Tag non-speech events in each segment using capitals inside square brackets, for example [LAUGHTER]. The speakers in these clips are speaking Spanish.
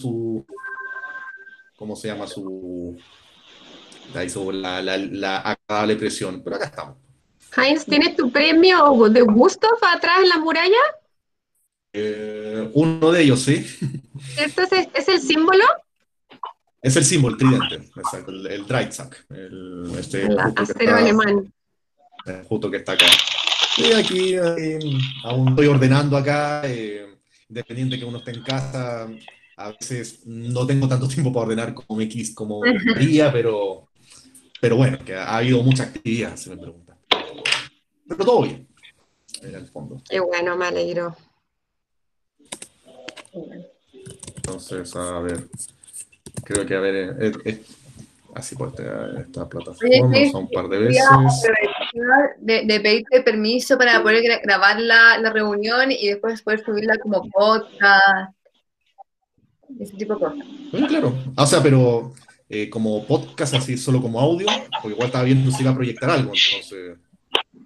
su, ¿cómo se llama? Su, ahí sobre la, la, la agradable presión, pero acá estamos. Heinz, ¿tienes tu premio de Gustav atrás en la muralla? Eh, uno de ellos, sí. ¿Esto es, es el símbolo? Es el símbolo, el tridente, exacto, el, el Dreizak, el, este, El justo, que acero alemán. eh, justo que está acá. Y aquí eh, aún estoy ordenando acá, independiente que uno esté en casa, a veces no tengo tanto tiempo para ordenar como quis, como quería, pero, pero bueno, que ha habido mucha actividad, se me pregunta. Pero todo bien, en el fondo. Qué bueno, me alegro. Entonces, a ver, creo que a ver, eh, eh, así por esta, plataforma, son un par de veces. De, de pedirte permiso para poder gra- grabar la, la reunión y después poder subirla como podcast, ese tipo de cosas. Bueno, claro. Ah, O sea, pero eh, como podcast, así solo como audio, porque igual estaba viendo si iba a proyectar algo, entonces.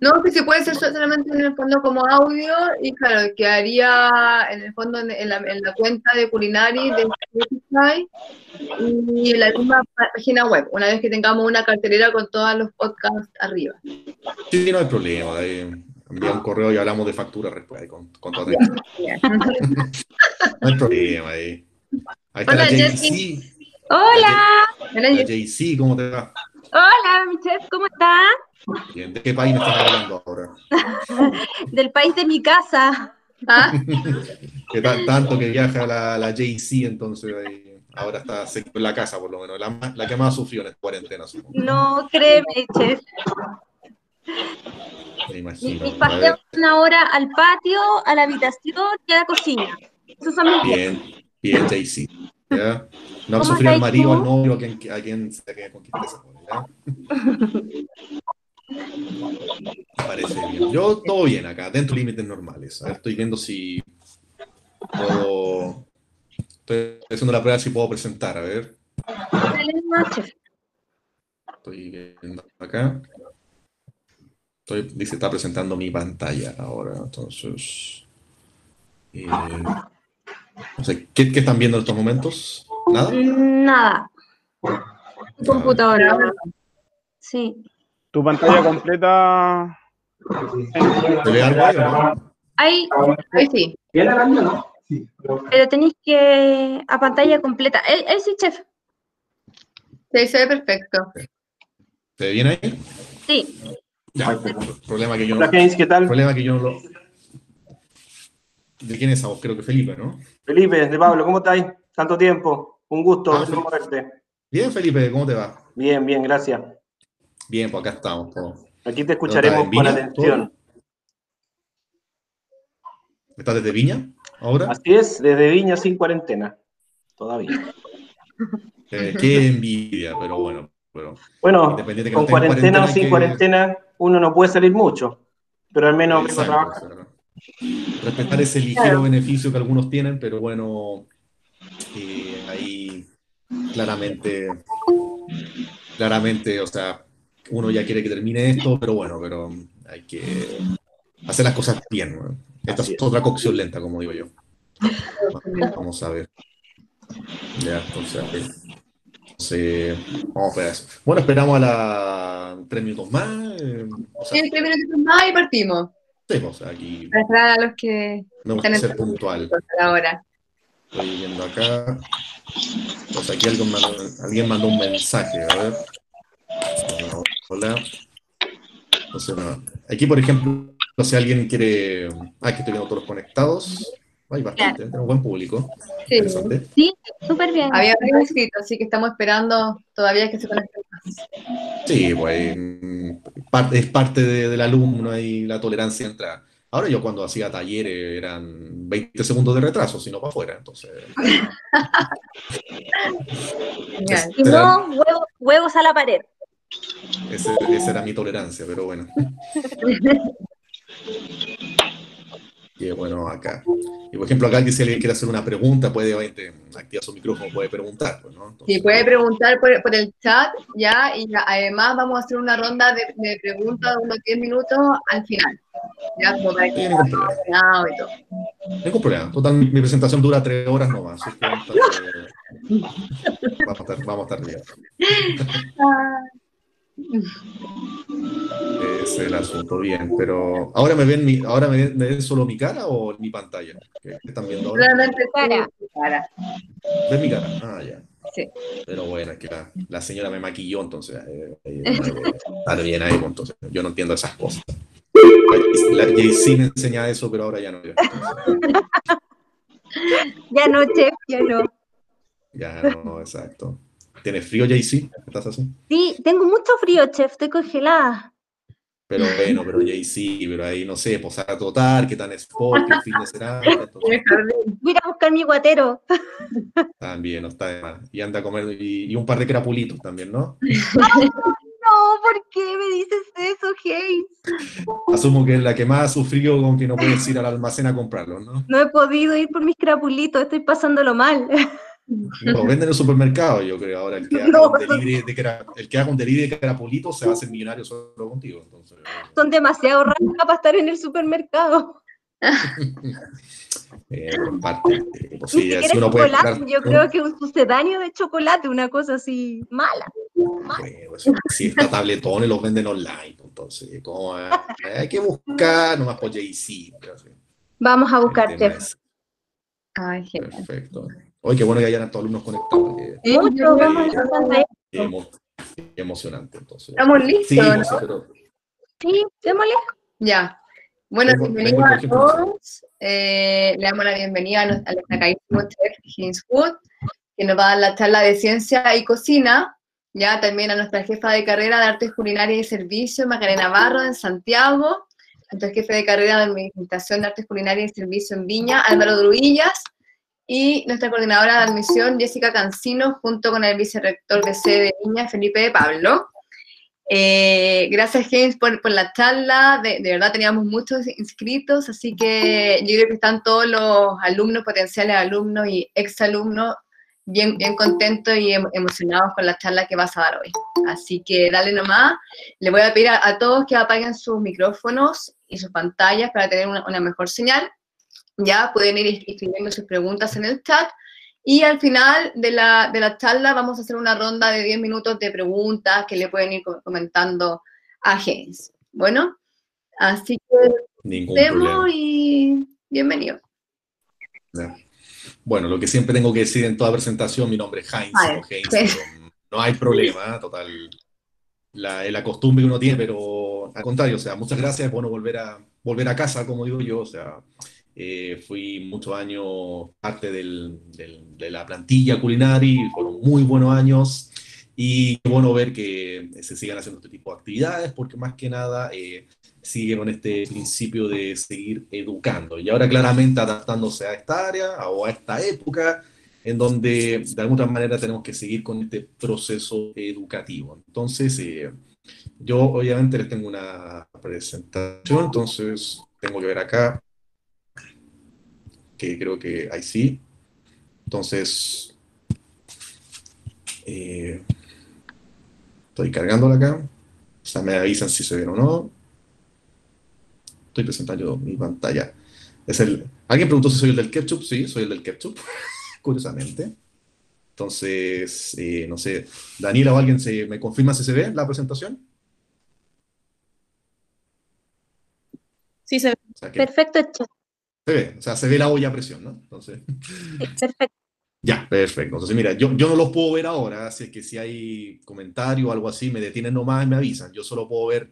No, que se puede hacer solamente en el fondo como audio y claro, quedaría en el fondo en, la, en la cuenta de Culinari de Spotify y en la misma página web, una vez que tengamos una cartelera con todos los podcasts arriba. Sí, no hay problema. ahí envía un correo y hablamos de factura después ahí con, con toda. [LAUGHS] No hay problema ahí. Ahí está Hola, la Jessy. JC. Hola, Hola, La JC, ¿cómo te va? hola, mi chef, ¿cómo está? Bien, ¿De qué país me estás hablando ahora? [LAUGHS] Del país de mi casa. ¿Ah? [LAUGHS] Que ta- tanto que viaja la, la JC, entonces ahí, ahora está seco en la casa, por lo menos. La, que más sufrió en esta cuarentena, supongo. No, créeme, chef. Me imagino. mis paseos ver, son ahora al patio, a la habitación y a la cocina. Esos son mis días. JC. ¿ya? No ¿Cómo sufrir al marido, al novio, a quien, a quien sea que conquiste esa. Me Parece bien. Yo todo bien acá, dentro de límites normales. A ver, estoy viendo si puedo. Estoy haciendo la prueba si puedo presentar. A ver, estoy viendo acá. Estoy, dice, está presentando mi pantalla ahora. Entonces. eh, no sé, ¿qué, qué están viendo en estos momentos? ¿Nada? Nada. Computadora. Sí. Tu pantalla completa. ¿Se ve algo ahí o no? Ahí, Ahí sí. pero tenéis que a pantalla completa. Ahí, ahí sí, chef. Sí, se ve perfecto. ¿Se ve bien ahí? Sí. Ya, problema que yo no. Hola, James, ¿qué tal? problema que yo no lo. ¿De quién es esa voz? Creo que Felipe, ¿no? Felipe, de Pablo, ¿cómo estáis? Tanto tiempo. Un gusto Ah, verte. Bien, Felipe, ¿cómo te va? Bien, bien, gracias. Bien, pues acá estamos. Aquí te escucharemos ¿Estás en con atención. ¿Estás desde Viña ahora? Así es, desde Viña sin cuarentena. Todavía. Eh, qué envidia, pero bueno. Pero Bueno, con cuarentena o sin que- cuarentena, uno no puede salir mucho. Pero al menos a Exacto, trabajar. Respetar ese ligero beneficio que algunos tienen, pero bueno, eh, ahí claramente, claramente, o sea, uno ya quiere que termine esto, pero bueno, pero hay que hacer las cosas bien. ¿no? Esta es es. otra cocción lenta, como digo yo. Vamos a ver. Ya, entonces, vamos a ver eso. Bueno, esperamos a la tres minutos más. eh, o sea, Sí, más y partimos. Pues, aquí Para a los que gusta están ser puntual. ahora. Estoy viendo acá. Pues aquí alguien mandó, alguien mandó un mensaje, a ver. Hola. No. Aquí, por ejemplo, si alguien quiere. Ah, que estoy viendo todos conectados. Hay bastante, tenemos buen público. Sí. Sí, súper bien. Había varios inscritos, así que estamos esperando todavía que se conecten más. Sí, pues es parte de- del alumno y la tolerancia entra. Ahora yo cuando hacía talleres eran 20 segundos de retraso, si no para afuera. Entonces, [LAUGHS] Genial. Y no, huevos, huevos a la pared. ese- esa era mi tolerancia, pero bueno. [LAUGHS] Qué bueno acá. Y por ejemplo, acá si alguien quiere hacer una pregunta, puede obviamente activar su micrófono, puede preguntar. Pues, ¿no? sí, puede preguntar por, por, el chat ya, y además vamos a hacer una ronda de, de preguntas de unos 10 minutos al final. Ya, como para que ningún problema. y todo. Ningún problema. Total, mi presentación dura tres horas nomás. vamos, a estar, vamos, a estar, vamos a estar bien. Es el asunto, bien. Pero ahora me ven, mi, ahora me ven, me ven solo mi cara o mi pantalla. ¿Qué, están viendo ahora? Realmente cara. cara. ¿Ves mi cara? Ah, ya. Sí. Pero bueno, es que la, la señora me maquilló, entonces eh, eh, está bien ahí, pues, entonces yo no entiendo esas cosas. La JC me enseña eso, pero ahora ya no. Ya, [LAUGHS] Ya no, chef, ya no. ya no, exacto. ¿Tienes frío, JC? ¿Estás así? Sí, tengo mucho frío, chef, estoy congelada. Pero bueno, pero JC, pero ahí no sé, posada total, qué tan sport, qué fin de semana. [LAUGHS] Voy a ir a buscar mi guatero. también no está de más. Y anda a comer, y, y un par de crapulitos también, ¿no? [LAUGHS] No, ¿por qué me dices eso, Hayes? Asumo que es la que más ha sufrido con que no puedes ir al almacén a comprarlos, ¿no? No he podido ir por mis crapulitos, estoy pasándolo mal. [LAUGHS] Lo venden en el supermercado, yo creo. Ahora, el que haga, [LAUGHS] No. un, delivery de cra- el que haga un delivery de crapulitos se va a hacer millonario solo contigo. Entonces, Son demasiado raros para estar en el supermercado. [LAUGHS] eh, por parte, pues sí, siquiera si uno puede chocolate, comprar yo creo que un sucedáneo de chocolate, una cosa así mala. Bueno, si está tabletones los venden online, entonces, ¿cómo, eh? hay que buscar nomás por JC. pero sí, Vamos a buscar. Perfecto. Oye, qué bueno que hayan hartos alumnos conectados. que emo- que emocionante, entonces. Estamos listos, Sí, ¿no? no sé, pero Sí, démosle. Ya. Bueno, bienvenidos a todos. Eh, le damos la bienvenida a, al destacadísimo chef James Wood, que nos va a dar la charla de ciencia y cocina. Ya también a nuestra jefa de carrera de artes culinarias y servicios, Macarena Navarro, en Santiago. Nuestro jefe de carrera de administración de artes culinarias y servicios en Viña, Álvaro Druillas. Y nuestra coordinadora de admisión, Jessica Cancino, junto con el vicerrector de sede de Viña, Felipe Pablo. Eh, gracias, James, por, por la charla. De, de verdad teníamos muchos inscritos, así que yo creo que están todos los alumnos, potenciales alumnos y exalumnos bien, bien contentos y em- emocionados con la charla que vas a dar hoy. Así que dale nomás. Le voy a pedir a, a todos que apaguen sus micrófonos y sus pantallas para tener una, una mejor señal. Ya pueden ir escribiendo sus preguntas en el chat. Y al final de la, de la charla vamos a hacer una ronda de 10 minutos de preguntas que le pueden ir co- comentando a James. Bueno, así que ningún problema. y bienvenido. Bueno, lo que siempre tengo que decir en toda presentación, mi nombre es Heinz, Vale, o Heinz, pero no hay problema, total, la, la costumbre que uno tiene, pero al contrario, o sea, muchas gracias, es bueno volver a, volver a casa, como digo yo, o sea, eh, fui muchos años parte del- del- de la plantilla culinaria, fueron muy buenos años, y bueno ver que se sigan haciendo este tipo de actividades, porque más que nada eh, sigue con este principio de seguir educando, y ahora claramente adaptándose a esta área o a esta época, en donde de alguna manera tenemos que seguir con este proceso educativo. Entonces, eh, yo obviamente les tengo una presentación, entonces tengo que ver acá, que creo que ahí sí. Entonces, eh, estoy cargándola acá. O sea, me avisan si se ven o no. Estoy presentando mi pantalla. Es el, ¿Alguien preguntó si soy el del ketchup? Sí, soy el del ketchup, [LAUGHS] curiosamente. Entonces, eh, no sé, Daniela o alguien se, me confirma si se ve la presentación. Sí, se ve. O sea, Perfecto, chef. Se ve, o sea, se ve la olla a presión, ¿no? Entonces, perfecto. ya, perfecto. Entonces, mira, yo, yo no los puedo ver ahora, así que si hay comentario o algo así, me detienen nomás y me avisan. Yo solo puedo ver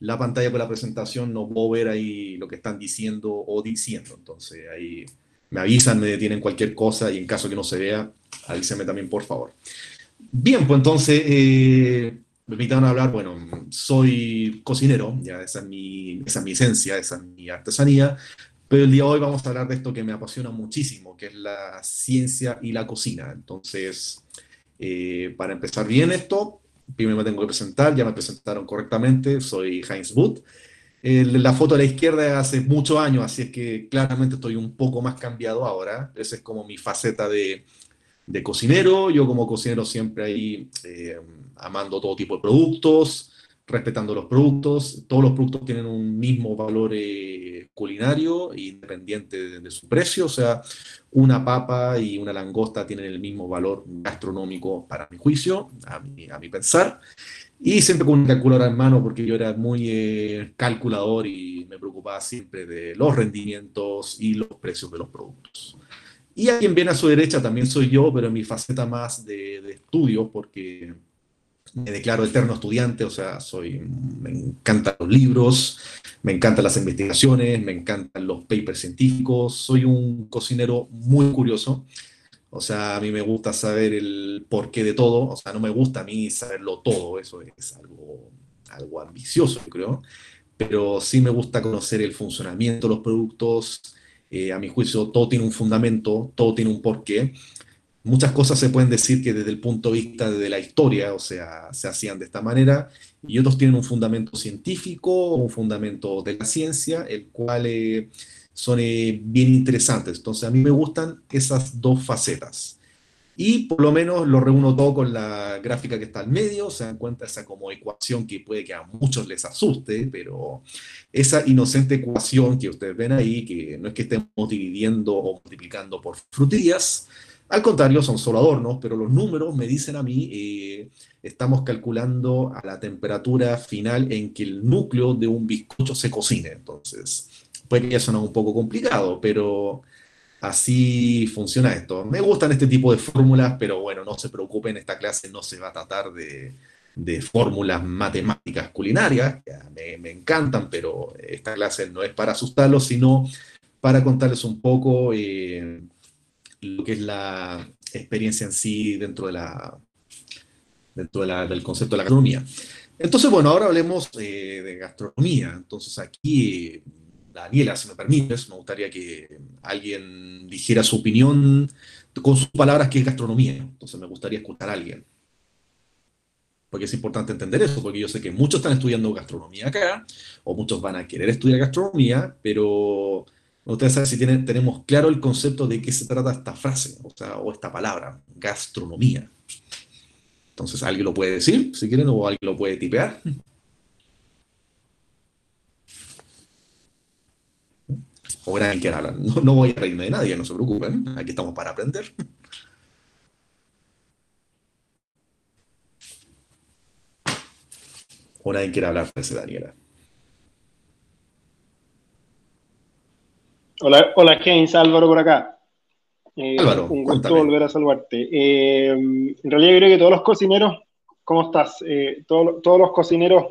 la pantalla con la presentación, no puedo ver ahí lo que están diciendo o diciendo. Entonces, ahí me avisan, me detienen cualquier cosa y en caso que no se vea, avísenme también, por favor. Bien, pues entonces, eh, me invitaron a hablar, bueno, soy cocinero, ya esa es mi, esa es mi esencia, esa es mi artesanía, pero el día de hoy vamos a hablar de esto que me apasiona muchísimo, que es la ciencia y la cocina. Entonces, eh, para empezar bien esto, primero me tengo que presentar, ya me presentaron correctamente, soy Heinz Wood. la foto a la izquierda hace muchos años, así es que claramente estoy un poco más cambiado ahora. Esa es como mi faceta de, de cocinero. Yo como cocinero siempre ahí eh, amando todo tipo de productos, respetando los productos. Todos los productos tienen un mismo valor eh, culinario, independiente de, su precio. O sea, una papa y una langosta tienen el mismo valor gastronómico para mi juicio, a mi, a mi pensar. Y siempre con un calculador en mano, porque yo era muy eh, calculador y me preocupaba siempre de los rendimientos y los precios de los productos. Y a quien viene a su derecha también soy yo, pero en mi faceta más de, de estudio, porque me declaro eterno estudiante, o sea, soy, me encantan los libros, me encantan las investigaciones, me encantan los papers científicos, soy un cocinero muy curioso, o sea, a mí me gusta saber el porqué de todo, o sea, no me gusta a mí saberlo todo, eso es algo, algo ambicioso, creo, pero sí me gusta conocer el funcionamiento de los productos, eh, a mi juicio, todo tiene un fundamento, todo tiene un porqué. Muchas cosas se pueden decir que desde el punto de vista de la historia, o sea, se hacían de esta manera, y otros tienen un fundamento científico, un fundamento de la ciencia, el cual eh, son eh, bien interesantes. Entonces, a mí me gustan esas dos facetas. Y por lo menos lo reúno todo con la gráfica que está al medio, se dan cuenta esa como ecuación que puede que a muchos les asuste, pero esa inocente ecuación que ustedes ven ahí, que no es que estemos dividiendo o multiplicando por frutillas, al contrario, son solo adornos, pero los números me dicen a mí, eh, estamos calculando a la temperatura final en que el núcleo de un bizcocho se cocine. Entonces, puede que suene un poco complicado, pero Así funciona esto. Me gustan este tipo de fórmulas, pero bueno, no se preocupen, esta clase no se va a tratar de, fórmulas matemáticas culinarias, me, me, encantan, pero esta clase no es para asustarlos, sino para contarles un poco eh, lo que es la experiencia en sí dentro, de la, dentro del concepto de la gastronomía. Entonces, bueno, ahora hablemos eh, de gastronomía. Entonces, aquí Daniela, si me permites, me gustaría que alguien dijera su opinión con sus palabras que es gastronomía. Entonces me gustaría escuchar a alguien. Porque es importante entender eso, porque yo sé que muchos están estudiando gastronomía acá, o muchos van a querer estudiar gastronomía, pero ustedes saben si tenemos claro el concepto de qué se trata esta frase, o, esta palabra, gastronomía. Entonces, ¿alguien lo puede decir, si quieren, o alguien lo puede tipear? o nadie quiera hablar. No, voy a reírme de nadie, no se preocupen. Aquí estamos para aprender. O nadie quiere hablar, ese Daniela. Hola, hola James, Álvaro por acá. Eh, Álvaro, un gusto volver a saludarte. Eh, en realidad creo que todos los cocineros, ¿cómo estás? Eh, todos, todos los cocineros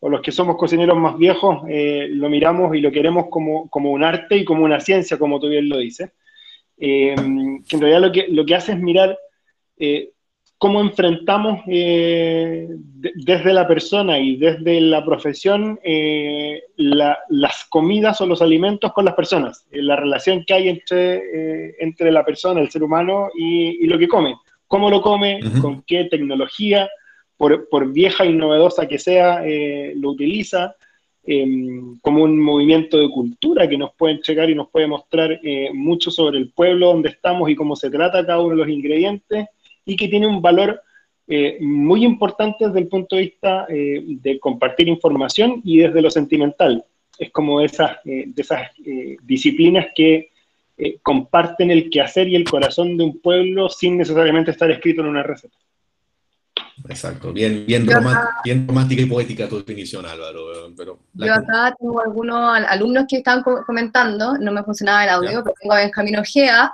o los que somos cocineros más viejos, eh, lo miramos y lo queremos como, un arte y como una ciencia, como tú bien lo dices. Que en realidad lo que, lo que hace es mirar cómo enfrentamos desde la persona y desde la profesión las comidas o los alimentos con las personas, la relación que hay entre, entre la persona, el ser humano y, lo que come. ¿Cómo lo come? ¿Con qué tecnología? por, vieja y novedosa que sea, eh, lo utiliza em, como un movimiento de cultura que nos puede entregar y nos puede mostrar eh, mucho sobre el pueblo donde estamos y cómo se trata cada uno de los ingredientes y que tiene un valor eh, muy importante desde el punto de vista de compartir información y desde lo sentimental. Es como esas, de esas disciplinas que comparten el quehacer y el corazón de un pueblo sin necesariamente estar escrito en una receta. Exacto, bien, bien, romántica y poética tu definición, Álvaro. Pero yo acá tengo algunos alumnos que están comentando, no me funcionaba el audio, pero tengo a Benjamín Ojea,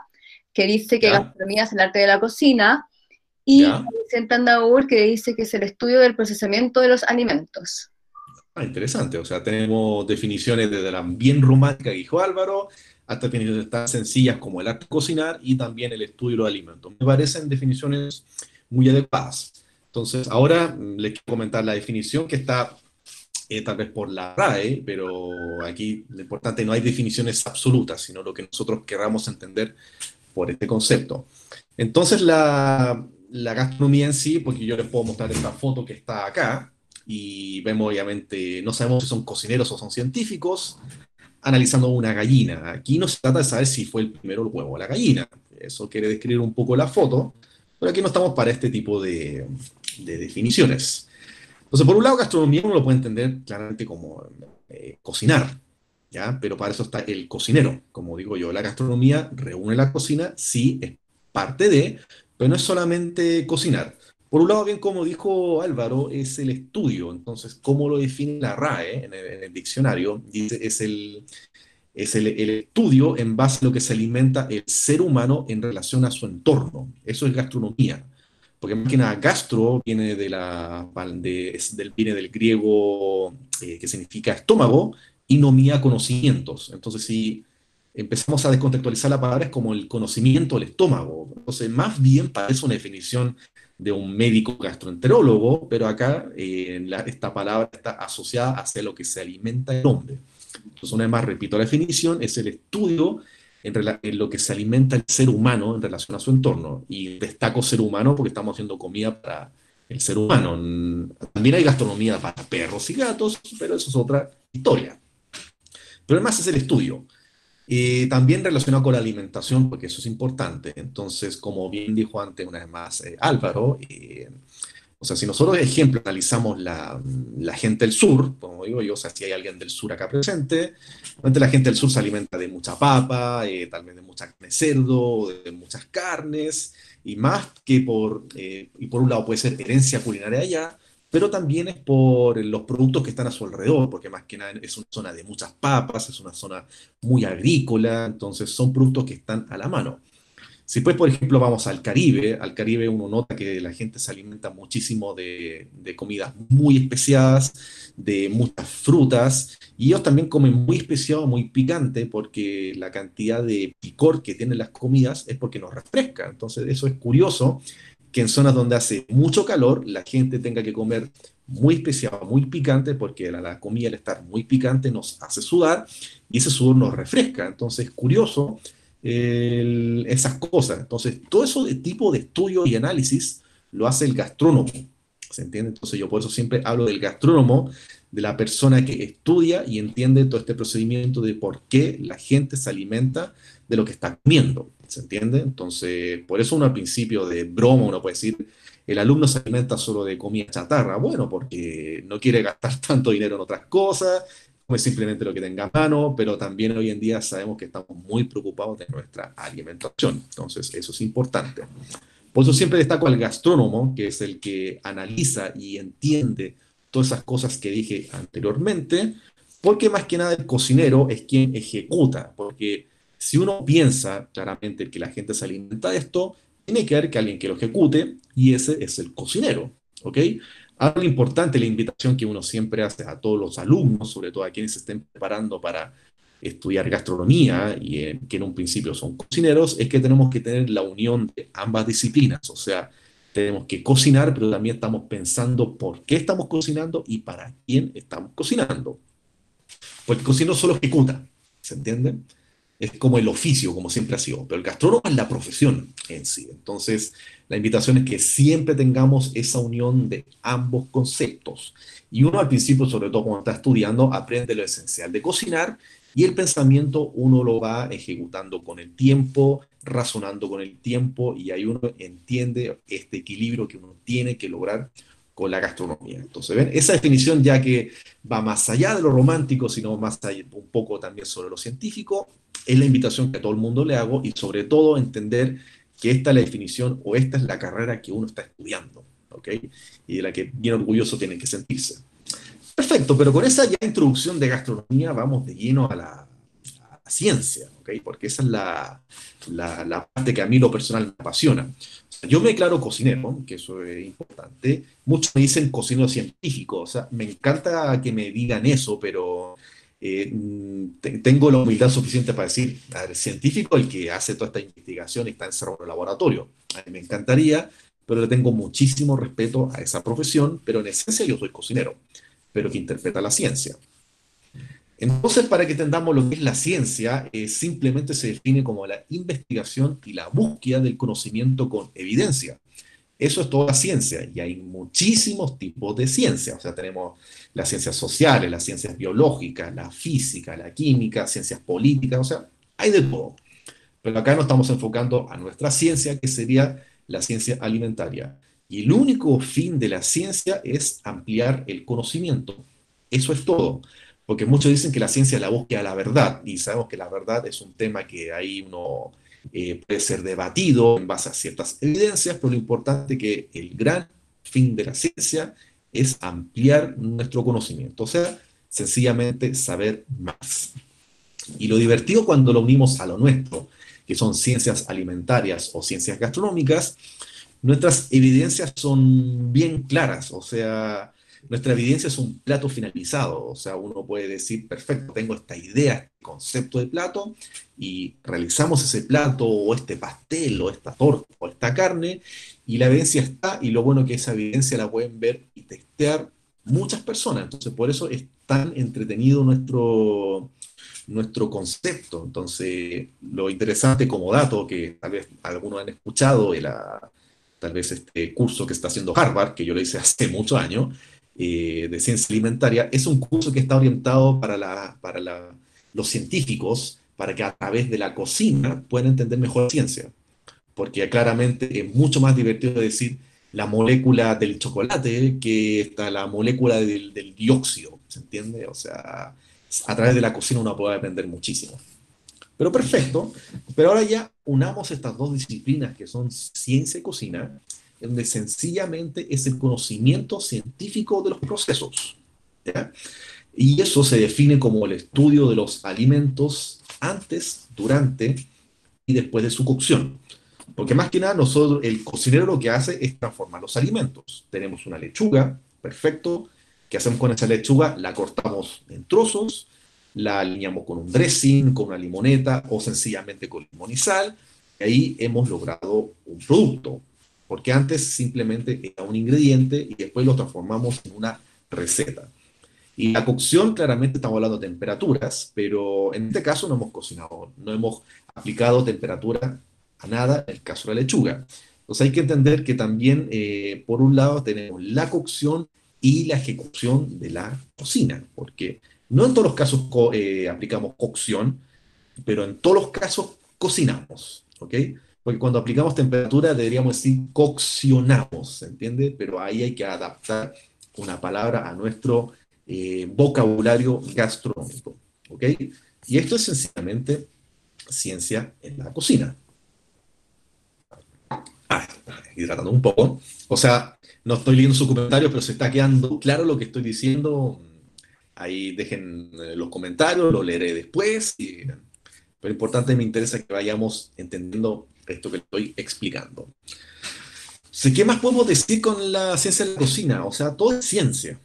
que dice que gastronomía es el arte de la cocina, y Vicente Andaur, que dice que es el estudio del procesamiento de los alimentos. Ah, interesante, o sea, tenemos definiciones desde la bien romántica que dijo Álvaro, hasta definiciones tan sencillas como el arte de cocinar y también el estudio de los alimentos. Me parecen definiciones muy adecuadas. Entonces, ahora mm, les quiero comentar la definición que está eh, tal vez por la RAE, pero aquí lo importante no hay definiciones absolutas, sino lo que nosotros querramos entender por este concepto. Entonces, la, la gastronomía en sí, porque yo les puedo mostrar esta foto que está acá, y vemos obviamente, no sabemos si son cocineros o son científicos, analizando una gallina. Aquí no se trata de saber si fue el primero el huevo o la gallina. Eso quiere describir un poco la foto, pero aquí no estamos para este tipo de, definiciones. Entonces, por un lado, gastronomía uno lo puede entender claramente como eh, cocinar, ¿ya? Pero para eso está el cocinero. Como digo yo, la gastronomía reúne la cocina, sí, es parte de, pero no es solamente cocinar. Por un lado, bien como dijo Álvaro, es el estudio. Entonces, ¿cómo lo define la RAE en el, diccionario? Dice, es, el, es el, estudio en base a lo que se alimenta el ser humano en relación a su entorno. Eso es gastronomía. Porque más que nada, gastro viene, de la, del, viene del griego eh, que significa estómago y nomía conocimientos. Entonces, si empezamos a descontextualizar la palabra, es como el conocimiento del estómago. Entonces, más bien parece una definición de un médico gastroenterólogo, pero acá eh, esta palabra está asociada hacia lo que se alimenta el hombre. Entonces, una vez más, repito la definición, es el estudio en, lo que se alimenta el ser humano en relación a su entorno. Y destaco ser humano porque estamos haciendo comida para el ser humano. También hay gastronomía para perros y gatos, pero eso es otra historia. Pero además es el estudio. Eh, también relacionado con la alimentación, porque eso es importante. Entonces, como bien dijo antes una vez más eh, Álvaro, eh, o sea, si nosotros, ejemplo, analizamos la, la, gente del sur, como digo yo, o sea, si hay alguien del sur acá presente, la gente del sur se alimenta de mucha papa, tal vez de mucha carne cerdo, de, muchas carnes, y más que por, y por un lado puede ser herencia culinaria allá, pero también es por los productos que están a su alrededor, porque más que nada es una zona de muchas papas, es una zona muy agrícola, entonces son productos que están a la mano. Si pues, por ejemplo, vamos al Caribe, al Caribe uno nota que la gente se alimenta muchísimo de, de comidas muy especiadas, de muchas frutas, y ellos también comen muy especiado, muy picante, porque la cantidad de picor que tienen las comidas es porque nos refresca. Entonces, eso es curioso, que en zonas donde hace mucho calor la gente tenga que comer muy especial, muy picante, porque la, comida al estar muy picante nos hace sudar y ese sudor nos refresca. Entonces, curioso esas cosas. Entonces, todo eso de tipo de estudio y análisis lo hace el gastrónomo. ¿Se entiende? Entonces, yo por eso siempre hablo del gastrónomo, de la persona que estudia y entiende todo este procedimiento de por qué la gente se alimenta de lo que está comiendo. ¿Se entiende? Entonces, por eso uno al principio de broma, uno puede decir, el alumno se alimenta solo de comida chatarra. Bueno, porque no quiere gastar [LAUGHS] tanto dinero en otras cosas, come simplemente lo que tenga a mano, pero también hoy en día sabemos que estamos muy preocupados de nuestra alimentación. Entonces, eso es importante. Por eso siempre destaco al gastrónomo, que es el que analiza y entiende todas esas cosas que dije anteriormente, porque más que nada el cocinero es quien ejecuta, porque si uno piensa claramente que la gente se alimenta de esto, tiene que haber que alguien que lo ejecute y ese es el cocinero, ¿ok? Algo importante, la invitación que uno siempre hace a todos los alumnos, sobre todo a quienes se estén preparando para estudiar gastronomía y eh, que en un principio son cocineros, es que tenemos que tener la unión de ambas disciplinas, o sea, tenemos que cocinar, pero también estamos pensando por qué estamos cocinando y para quién estamos cocinando. Porque el solo ejecuta, ¿se entiende? Es como el oficio, como siempre ha sido, pero el gastrónomo es la profesión en sí. Entonces, la invitación es que siempre tengamos esa unión de ambos conceptos. Y uno al principio, sobre todo cuando está estudiando, aprende lo esencial de cocinar y el pensamiento uno lo va ejecutando con el tiempo, razonando con el tiempo y ahí uno entiende este equilibrio que uno tiene que lograr con la gastronomía. Entonces, ¿ven? Esa definición ya que va más allá de lo romántico, sino más allá, un poco también sobre lo científico, es la invitación que a todo el mundo le hago y sobre todo entender que esta es la definición o esta es la carrera que uno está estudiando, ¿ok? Y de la que bien orgulloso tiene que sentirse. Perfecto, pero con esa ya introducción de gastronomía vamos de lleno a la, ciencia, ¿ok? Porque esa es la, la, parte que a mí lo personal me apasiona. yo me declaro cocinero, que eso es importante. Muchos me dicen cocinero científico, o sea, me encanta que me digan eso, pero eh, tengo la humildad suficiente para decir, el científico, el que hace toda esta investigación, está en el laboratorio. A mí me encantaría, pero le tengo muchísimo respeto a esa profesión, pero en esencia yo soy cocinero, pero que interpreta la ciencia. Entonces, para que entendamos lo que es la ciencia, eh, simplemente se define como la investigación y la búsqueda del conocimiento con evidencia. Eso es toda ciencia y hay muchísimos tipos de ciencia. O sea, tenemos las ciencias sociales, las ciencias biológicas, la física, la química, ciencias políticas, o sea, hay de todo. Pero acá nos estamos enfocando a nuestra ciencia, que sería la ciencia alimentaria. Y el único fin de la ciencia es ampliar el conocimiento. Eso es todo. Porque muchos dicen que la ciencia es la búsqueda de la verdad, y sabemos que la verdad es un tema que ahí uno eh, puede ser debatido en base a ciertas evidencias, pero lo importante es que el gran fin de la ciencia es ampliar nuestro conocimiento, o sea, sencillamente saber más. Y lo divertido cuando lo unimos a lo nuestro, que son ciencias alimentarias o ciencias gastronómicas, nuestras evidencias son bien claras, o sea, nuestra evidencia es un plato finalizado, o sea, uno puede decir, perfecto, tengo esta idea, este concepto de plato, y realizamos ese plato, o este pastel, o esta torta, o esta carne, y la evidencia está, y lo bueno que esa evidencia la pueden ver y testear muchas personas, entonces por eso es tan entretenido nuestro, nuestro concepto. Entonces, lo interesante como dato, que tal vez algunos han escuchado, de tal vez este curso que está haciendo Harvard, que yo lo hice hace muchos años, eh, de ciencia alimentaria, es un curso que está orientado para, la, para la, los científicos, para que a través de la cocina puedan entender mejor ciencia. Porque claramente es mucho más divertido decir la molécula del chocolate que está la molécula del, dióxido, ¿se entiende? O sea, a través de la cocina uno puede aprender muchísimo. Pero perfecto, pero ahora ya unamos estas dos disciplinas que son ciencia y cocina donde sencillamente es el conocimiento científico de los procesos. Y eso se define como el estudio de los alimentos antes, durante y después de su cocción. Porque más que nada, nosotros, el cocinero lo que hace es transformar los alimentos. Tenemos una lechuga, perfecto. ¿Qué hacemos con esa lechuga? La cortamos en trozos, la alineamos con un dressing, con una limoneta o sencillamente con limón y sal. Y ahí hemos logrado un producto porque antes simplemente era un ingrediente y después lo transformamos en una receta. Y la cocción, claramente estamos hablando de temperaturas, pero en este caso no hemos cocinado, no hemos aplicado temperatura a nada el caso de la lechuga. Entonces hay que entender que también, eh, por un lado, tenemos la cocción y la ejecución de la cocina, porque no en todos los casos eh, aplicamos cocción, pero en todos los casos cocinamos, ¿ok? Porque cuando aplicamos temperatura deberíamos decir coccionamos, ¿se entiende? Pero ahí hay que adaptar una palabra a nuestro eh, vocabulario gastronómico, ¿ok? Y esto es sencillamente ciencia en la cocina. Ah, hidratando un poco. O sea, no estoy leyendo sus comentarios, pero se está quedando claro lo que estoy diciendo. Ahí dejen eh, los comentarios, lo leeré después. pero importante me interesa que vayamos entendiendo esto que estoy explicando. ¿Qué más podemos decir con la ciencia de la cocina? O sea, todo es ciencia,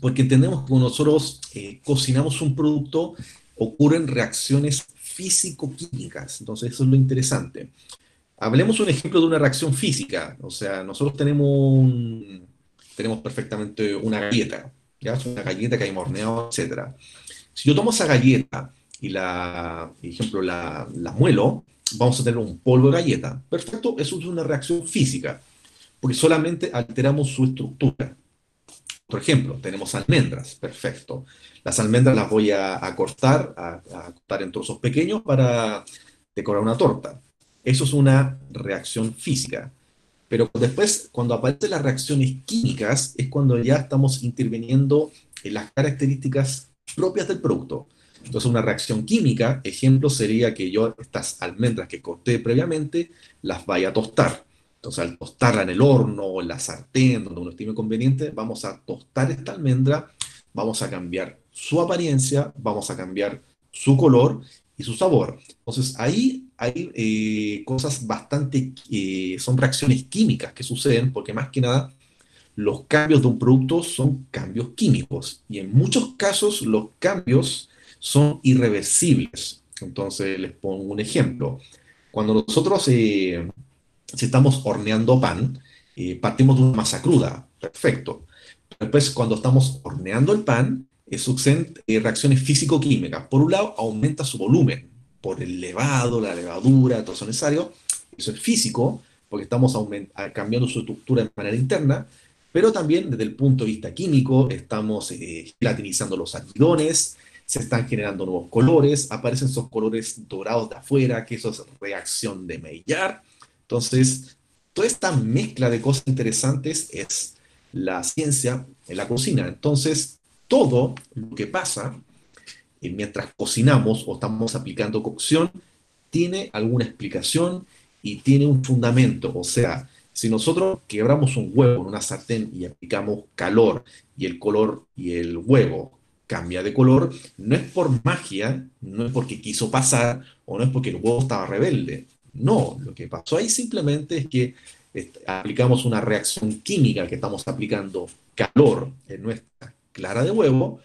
porque entendemos que cuando nosotros eh, cocinamos un producto, ocurren reacciones físico-químicas. Entonces, eso es lo interesante. Hablemos un ejemplo de una reacción física. O sea, nosotros tenemos, tenemos perfectamente una galleta, ¿ya? una galleta que hay horneado, etc. Si yo tomo esa galleta y la, ejemplo, la, la muelo, vamos a tener un polvo de galleta. Perfecto, eso es una reacción física, porque solamente alteramos su estructura. Por ejemplo, tenemos almendras, perfecto. Las almendras las voy a, cortar, a, cortar en trozos pequeños para decorar una torta. Eso es una reacción física. Pero después, cuando aparecen las reacciones químicas, es cuando ya estamos interviniendo en las características propias del producto. Entonces, una reacción química, ejemplo, sería que yo estas almendras que corté previamente, las vaya a tostar. Entonces, al tostarla en el horno o en la sartén, donde uno estime conveniente, vamos a tostar esta almendra, vamos a cambiar su apariencia, vamos a cambiar su color y su sabor. Entonces, ahí hay eh, cosas bastante, eh, son reacciones químicas que suceden, porque más que nada, los cambios de un producto son cambios químicos. Y en muchos casos, los cambios son irreversibles. Entonces, les pongo un ejemplo. Cuando nosotros eh, si estamos horneando pan, eh, partimos de una masa cruda, perfecto. Después, cuando estamos horneando el pan, eh, suceden reacciones físico-químicas. Por un lado, aumenta su volumen por el levado, la levadura, todo eso necesario. Eso es físico, porque estamos cambiando su estructura de manera interna, pero también desde el punto de vista químico, estamos eh, gelatinizando los almidones, se están generando nuevos colores, aparecen esos colores dorados de afuera, que eso es reacción de Maillard. Entonces, toda esta mezcla de cosas interesantes es la ciencia en la cocina. Entonces, todo lo que pasa eh, mientras cocinamos o estamos aplicando cocción tiene alguna explicación y tiene un fundamento. O sea, si nosotros quebramos un huevo en una sartén y aplicamos calor y el color y el huevo cambia de color, no es por magia, no es porque quiso pasar o no es porque el huevo estaba rebelde. No, lo que pasó ahí simplemente es que este, aplicamos una reacción química que estamos aplicando calor en nuestra clara de huevo,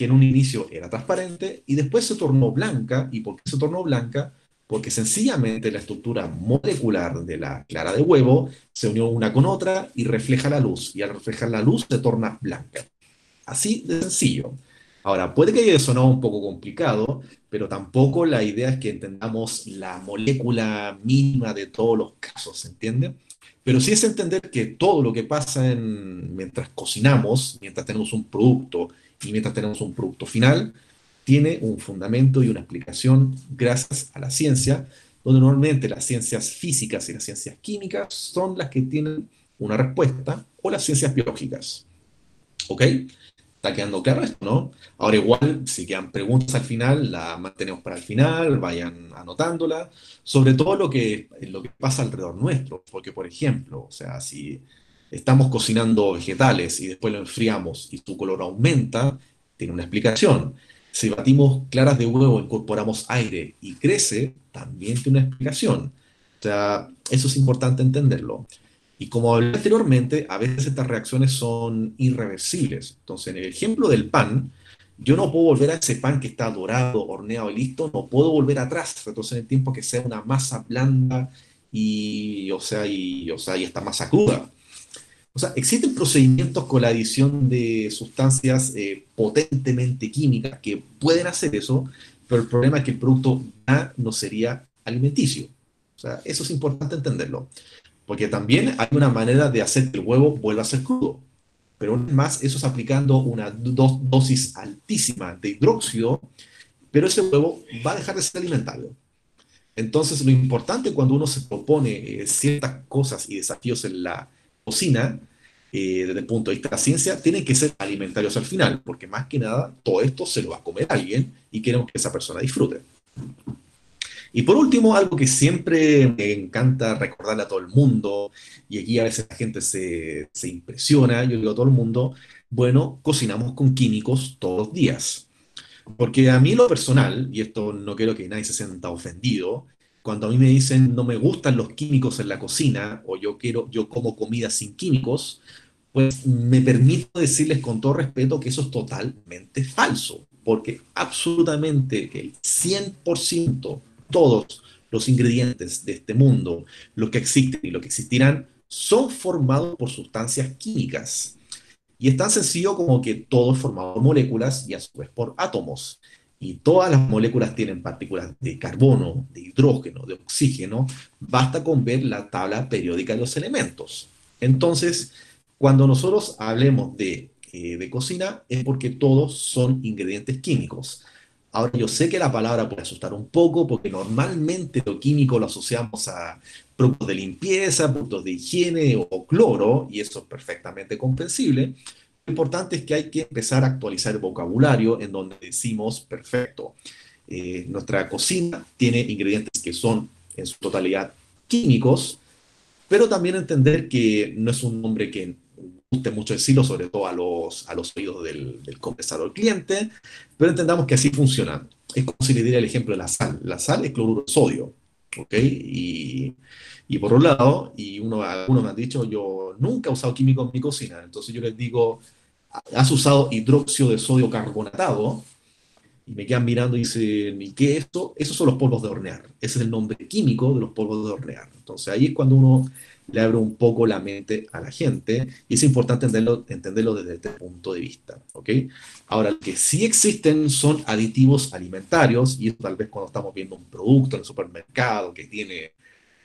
que en un inicio era transparente y después se tornó blanca. ¿Y por qué se tornó blanca? Porque sencillamente la estructura molecular de la clara de huevo se unió una con otra y refleja la luz. Y al reflejar la luz se torna blanca. Así de sencillo. Ahora, puede que haya sonado un poco complicado, pero tampoco la idea es que entendamos la molécula mínima de todos los casos, ¿se entiende? Pero sí es entender que todo lo que pasa mientras cocinamos, mientras tenemos un producto y mientras tenemos un producto final, tiene un fundamento y una explicación gracias a la ciencia, donde normalmente las ciencias físicas y las ciencias químicas son las que tienen una respuesta, o las ciencias biológicas. ¿Ok? Está quedando claro esto, ¿no? Ahora igual, si quedan preguntas al final, la mantenemos para el final, vayan anotándola, sobre todo lo que, lo que pasa alrededor nuestro, porque por ejemplo, o sea, si estamos cocinando vegetales y después lo enfriamos y su color aumenta, tiene una explicación. Si batimos claras de huevo, incorporamos aire y crece, también tiene una explicación. O sea, eso es importante entenderlo. Y como hablé anteriormente, a veces estas reacciones son irreversibles. Entonces, en el ejemplo del pan, yo no puedo volver a ese pan que está dorado, horneado y listo, no puedo volver atrás. Entonces, en el tiempo que sea una masa blanda y, o sea, y, o sea, y esta masa cruda. O sea, existen procedimientos con la adición de sustancias eh, potentemente químicas que pueden hacer eso, pero el problema es que el producto no sería alimenticio. O sea, eso es importante entenderlo. Porque también hay una manera de hacer que el huevo vuelva a ser crudo. Pero más, eso es aplicando una dosis altísima de hidróxido, pero ese huevo va a dejar de ser alimentario. Entonces, lo importante cuando uno se propone eh, ciertas cosas y desafíos en la cocina, eh, desde el punto de vista de la ciencia, tienen que ser alimentarios al final, porque más que nada, todo esto se lo va a comer alguien y queremos que esa persona disfrute. Y por último, algo que siempre me encanta recordarle a todo el mundo, y aquí a veces la gente se, se impresiona, yo digo a todo el mundo, bueno, cocinamos con químicos todos los días. Porque a mí lo personal, y esto no quiero que nadie se sienta ofendido, cuando a mí me dicen no me gustan los químicos en la cocina o yo quiero yo como comida sin químicos, pues me permito decirles con todo respeto que eso es totalmente falso, porque absolutamente el 100% todos los ingredientes de este mundo, lo que existen y lo que existirán, son formados por sustancias químicas. Y es tan sencillo como que todo es formado por moléculas y a su vez por átomos. Y todas las moléculas tienen partículas de carbono, de hidrógeno, de oxígeno. Basta con ver la tabla periódica de los elementos. Entonces, cuando nosotros hablemos de, eh, de cocina, es porque todos son ingredientes químicos. Ahora, yo sé que la palabra puede asustar un poco porque normalmente lo químico lo asociamos a productos de limpieza, productos de higiene o cloro, y eso es perfectamente comprensible. Lo importante es que hay que empezar a actualizar el vocabulario en donde decimos, perfecto, eh, nuestra cocina tiene ingredientes que son en su totalidad químicos, pero también entender que no es un nombre que guste mucho decirlo, sobre todo a los, a los oídos del, del compensador cliente, pero entendamos que así funciona. Es como si le diera el ejemplo de la sal. La sal es cloruro de sodio, ¿ok? Y, y por un lado, y uno, algunos me han dicho, yo nunca he usado químicos en mi cocina, entonces yo les digo, has usado hidróxido de sodio carbonatado, y me quedan mirando y dicen, ¿y qué es esto? Esos son los polvos de hornear. Ese es el nombre químico de los polvos de hornear. Entonces ahí es cuando uno le abre un poco la mente a la gente y es importante entenderlo, entenderlo desde este punto de vista. ¿ok? Ahora, lo que sí existen son aditivos alimentarios y tal vez cuando estamos viendo un producto en el supermercado que tiene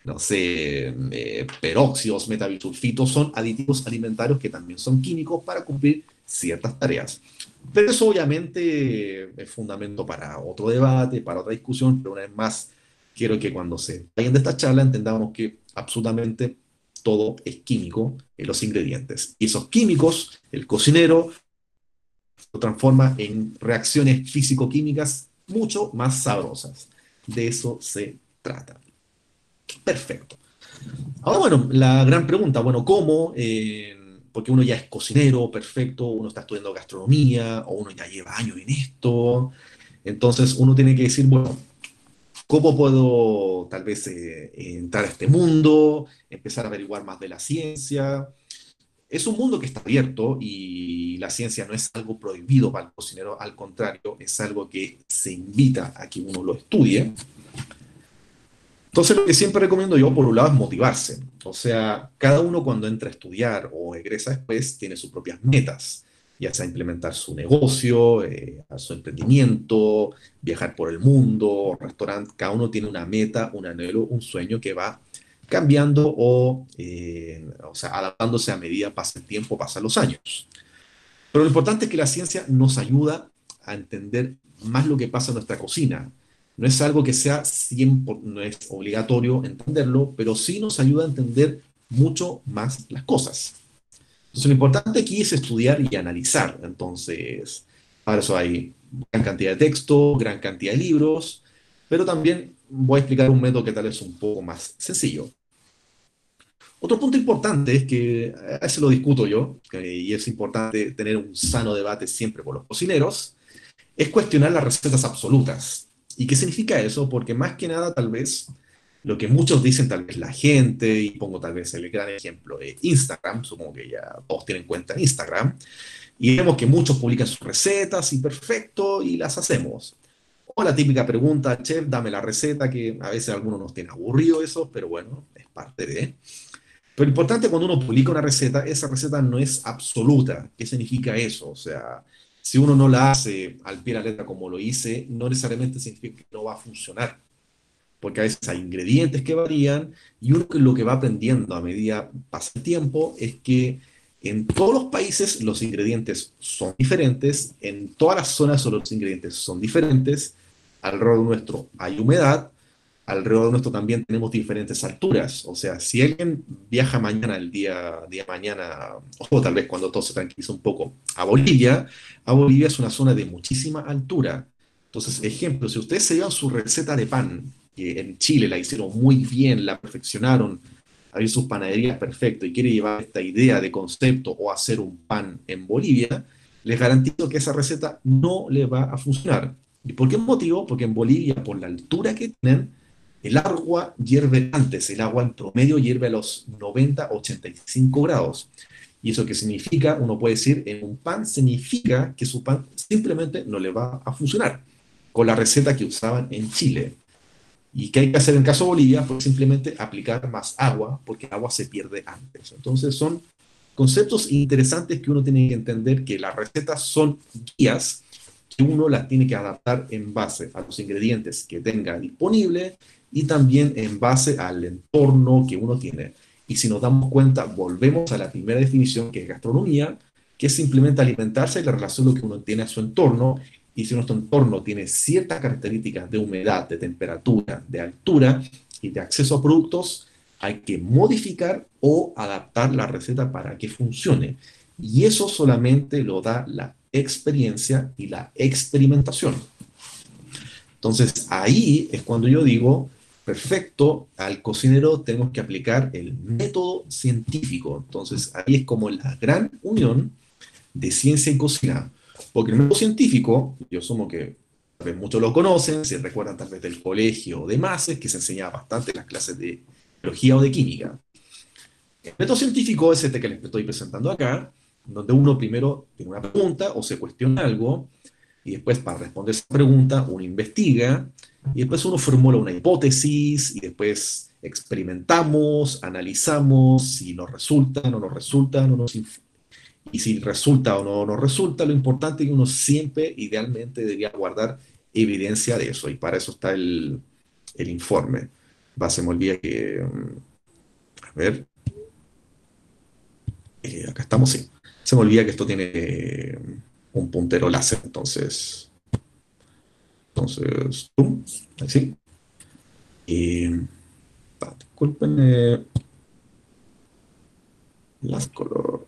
no sé, eh, peróxidos, metabisulfitos, son aditivos alimentarios que también son químicos para cumplir ciertas tareas. Pero eso obviamente es fundamento para otro debate, para otra discusión, pero una vez más, quiero que cuando se vayan de esta charla entendamos que absolutamente todo es químico en los ingredientes. Y esos químicos, el cocinero lo transforma en reacciones físico-químicas mucho más sabrosas. De eso se trata. Perfecto. Ahora, bueno, la gran pregunta, bueno, ¿cómo? Eh, porque uno ya es cocinero, perfecto, uno está estudiando gastronomía, o uno ya lleva años en esto. Entonces uno tiene que decir, bueno, ¿cómo puedo tal vez eh, entrar a este mundo, empezar a averiguar más de la ciencia? Es un mundo que está abierto y la ciencia no es algo prohibido para el cocinero, al contrario, es algo que se invita a que uno lo estudie. Entonces, lo que siempre recomiendo yo, por un lado, es motivarse. O sea, cada uno cuando entra a estudiar o egresa después tiene sus propias metas, ya sea implementar su negocio, eh, su emprendimiento, viajar por el mundo, restaurante. Cada uno tiene una meta, un anhelo, un sueño que va cambiando o, eh, adaptándose a medida pasa el tiempo, pasan los años. Pero lo importante es que la ciencia nos ayuda a entender más lo que pasa en nuestra cocina, no es algo que sea 100%, no es obligatorio entenderlo, pero sí nos ayuda a entender mucho más las cosas. Entonces, lo importante aquí es estudiar y analizar. Entonces, para eso hay gran cantidad de texto, gran cantidad de libros, pero también voy a explicar un método que tal vez es un poco más sencillo. Otro punto importante es que, a eso lo discuto yo, y es importante tener un sano debate siempre con los cocineros, es cuestionar las recetas absolutas. ¿Y qué significa eso? Porque más que nada, tal vez, lo que muchos dicen, tal vez la gente, y pongo tal vez el gran ejemplo de Instagram, supongo que ya todos tienen cuenta en Instagram, y vemos que muchos publican sus recetas y perfecto, y las hacemos. O la típica pregunta, chef, dame la receta, que a veces algunos nos tiene aburrido eso, pero bueno, es parte de... Pero lo importante cuando uno publica una receta, esa receta no es absoluta. ¿Qué significa eso? O sea, si uno no la hace al pie de la letra como lo hice, no necesariamente significa que no va a funcionar. Porque a veces hay ingredientes que varían y uno lo que va aprendiendo a medida pasa el tiempo es que en todos los países los ingredientes son diferentes, en todas las zonas los ingredientes son diferentes, alrededor nuestro hay humedad, alrededor de nuestro también tenemos diferentes alturas. O sea, si alguien viaja mañana, el día, día mañana, o tal vez cuando todo se tranquiliza un poco, a Bolivia, a Bolivia es una zona de muchísima altura. Entonces, ejemplo, si ustedes se llevan su receta de pan, que en Chile la hicieron muy bien, la perfeccionaron, hay sus panaderías perfecto y quiere llevar esta idea de concepto o hacer un pan en Bolivia, les garantizo que esa receta no le va a funcionar. ¿Y por qué motivo? Porque en Bolivia, por la altura que tienen, el agua hierve antes, el agua en promedio hierve a los 90, 85 grados. ¿Y eso qué significa? Uno puede decir, en un pan significa que su pan simplemente no le va a funcionar con la receta que usaban en Chile. ¿Y qué hay que hacer en caso de Bolivia? Pues simplemente aplicar más agua, porque agua se pierde antes. Entonces son conceptos interesantes que uno tiene que entender que las recetas son guías que uno las tiene que adaptar en base a los ingredientes que tenga disponible y también en base al entorno que uno tiene. Y si nos damos cuenta, volvemos a la primera definición, que es gastronomía, que es simplemente alimentarse y la relación lo que uno tiene a su entorno. Y si nuestro entorno tiene ciertas características de humedad, de temperatura, de altura y de acceso a productos, hay que modificar o adaptar la receta para que funcione. Y eso solamente lo da la experiencia y la experimentación. Entonces ahí es cuando yo digo, perfecto, al cocinero tenemos que aplicar el método científico. Entonces, ahí es como la gran unión de ciencia y cocina. Porque el método científico, yo asumo que tal vez muchos lo conocen, se recuerdan tal vez del colegio de Mases, que se enseñaba bastante en las clases de biología o de química. El método científico es este que les estoy presentando acá, donde uno primero tiene una pregunta o se cuestiona algo, y después para responder esa pregunta uno investiga, y después uno formula una hipótesis y después experimentamos, analizamos si nos resulta, no nos resulta, no nos y si resulta o no nos resulta, lo importante es que uno siempre, idealmente, debería guardar evidencia de eso, y para eso está el, el informe. va, se me olvida que, a ver, eh, acá estamos, sí. Se me olvida que esto tiene un puntero láser, entonces, entonces, ¡pum! Así. Y, disculpen, eh, las color.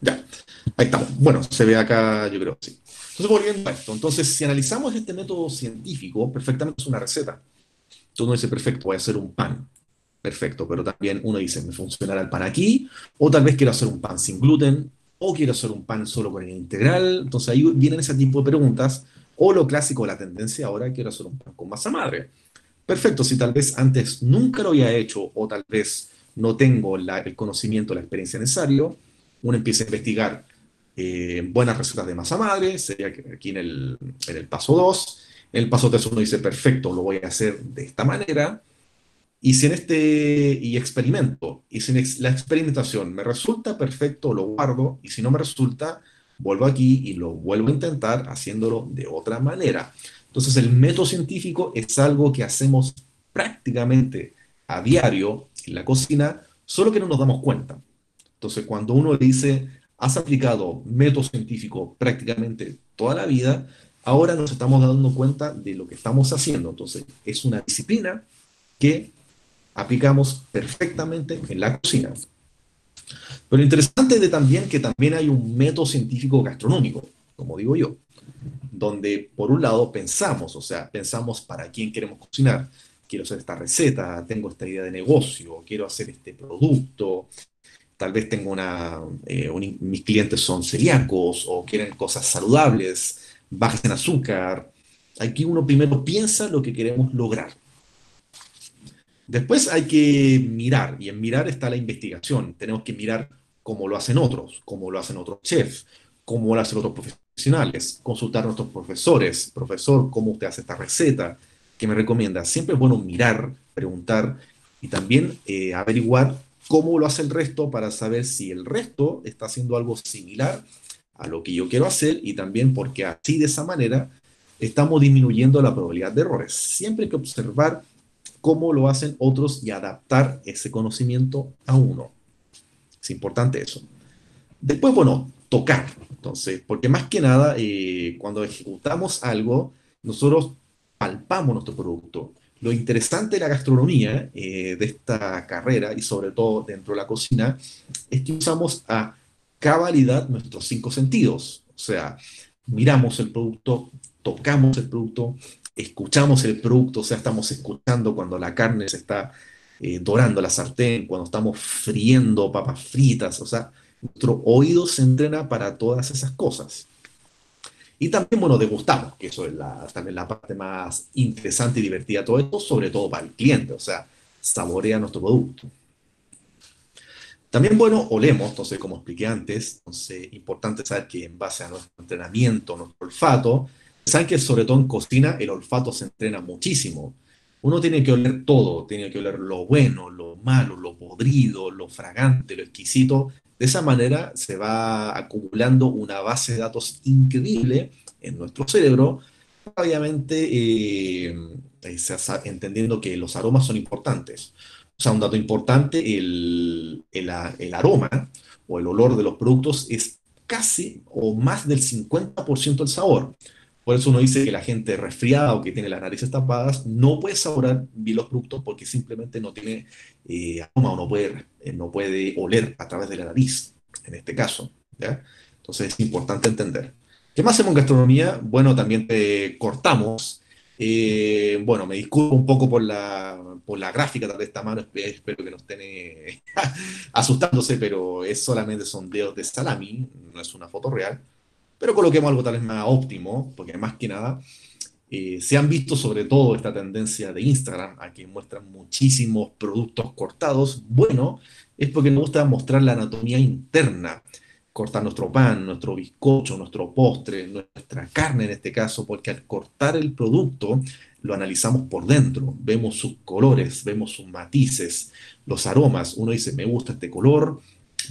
Ya, ahí estamos. Bueno, se ve acá, yo creo, sí. Entonces, volviendo a esto, entonces, si analizamos este método científico, perfectamente es una receta. Tú no perfecto, voy a hacer un pan. Perfecto, pero también uno dice, ¿me funcionará el pan aquí? O tal vez quiero hacer un pan sin gluten, o quiero hacer un pan solo con el integral. Entonces ahí vienen ese tipo de preguntas. O lo clásico, la tendencia ahora, quiero hacer un pan con masa madre. Perfecto, si tal vez antes nunca lo había hecho, o tal vez no tengo el conocimiento, la experiencia necesario, uno empieza a investigar eh, buenas recetas de masa madre, sería aquí en el, en el paso 2. En el paso 3 uno dice, perfecto, lo voy a hacer de esta manera. Y si en este, y experimento, y si en la experimentación me resulta perfecto, lo guardo, y si no me resulta, vuelvo aquí y lo vuelvo a intentar haciéndolo de otra manera. Entonces el método científico es algo que hacemos prácticamente a diario en la cocina, solo que no nos damos cuenta. Entonces, cuando uno dice, has aplicado método científico prácticamente toda la vida, ahora nos estamos dando cuenta de lo que estamos haciendo. Entonces, es una disciplina que aplicamos perfectamente en la cocina. Pero lo interesante de también que también hay un método científico gastronómico, como digo yo, donde por un lado pensamos, o sea, pensamos para quién queremos cocinar, quiero hacer esta receta, tengo esta idea de negocio, quiero hacer este producto, tal vez tengo una, eh, mis clientes son celíacos o quieren cosas saludables, bajas en azúcar. Aquí uno primero piensa lo que queremos lograr. Después hay que mirar, y en mirar está la investigación. Tenemos que mirar cómo lo hacen otros, cómo lo hacen otros chefs, cómo lo hacen otros profesionales, consultar a nuestros profesores. Profesor, ¿cómo usted hace esta receta? que me recomienda. Siempre es bueno mirar, preguntar y también eh, averiguar cómo lo hace el resto para saber si el resto está haciendo algo similar a lo que yo quiero hacer y también porque así de esa manera estamos disminuyendo la probabilidad de errores. Siempre hay que observar cómo lo hacen otros y adaptar ese conocimiento a uno. Es importante eso. Después, bueno, tocar. Entonces, porque más que nada, eh, cuando ejecutamos algo, nosotros palpamos nuestro producto. Lo interesante de la gastronomía, eh, de esta carrera y sobre todo dentro de la cocina, es que usamos a cabalidad nuestros cinco sentidos. O sea, miramos el producto, tocamos el producto, escuchamos el producto, o sea, estamos escuchando cuando la carne se está eh, dorando la sartén, cuando estamos friendo papas fritas, o sea, nuestro oído se entrena para todas esas cosas. Y también, bueno, degustamos, que eso es la, también la parte más interesante y divertida de todo esto, sobre todo para el cliente, o sea, saborea nuestro producto. También, bueno, olemos, entonces, como expliqué antes, entonces, importante saber que en base a nuestro entrenamiento, nuestro olfato, saben que sobre todo en cocina el olfato se entrena muchísimo. Uno tiene que oler todo, tiene que oler lo bueno, lo malo, lo podrido, lo fragante, lo exquisito, de esa manera se va acumulando una base de datos increíble en nuestro cerebro, obviamente eh, eh, entendiendo que los aromas son importantes. O sea, un dato importante, el, el aroma o el olor de los productos es casi o más del 50% del sabor. Por eso uno dice que la gente resfriada o que tiene las narices tapadas no puede saborar bien los productos porque simplemente no tiene eh, aroma o no puede, eh, no puede oler a través de la nariz, en este caso. Entonces es importante entender. ¿Qué más hacemos en gastronomía? Bueno, también te cortamos. Eh, bueno, me disculpo un poco por la, por la gráfica de esta mano, espero que no estén [LAUGHS] asustándose, pero es solamente son dedos de salami, no es una foto real pero coloquemos algo tal vez más óptimo, porque más que nada eh, se han visto sobre todo esta tendencia de Instagram a que muestran muchísimos productos cortados. Bueno, es porque nos gusta mostrar la anatomía interna, cortar nuestro pan, nuestro bizcocho, nuestro postre, nuestra carne en este caso, porque al cortar el producto lo analizamos por dentro, vemos sus colores, vemos sus matices, los aromas. Uno dice, me gusta este color,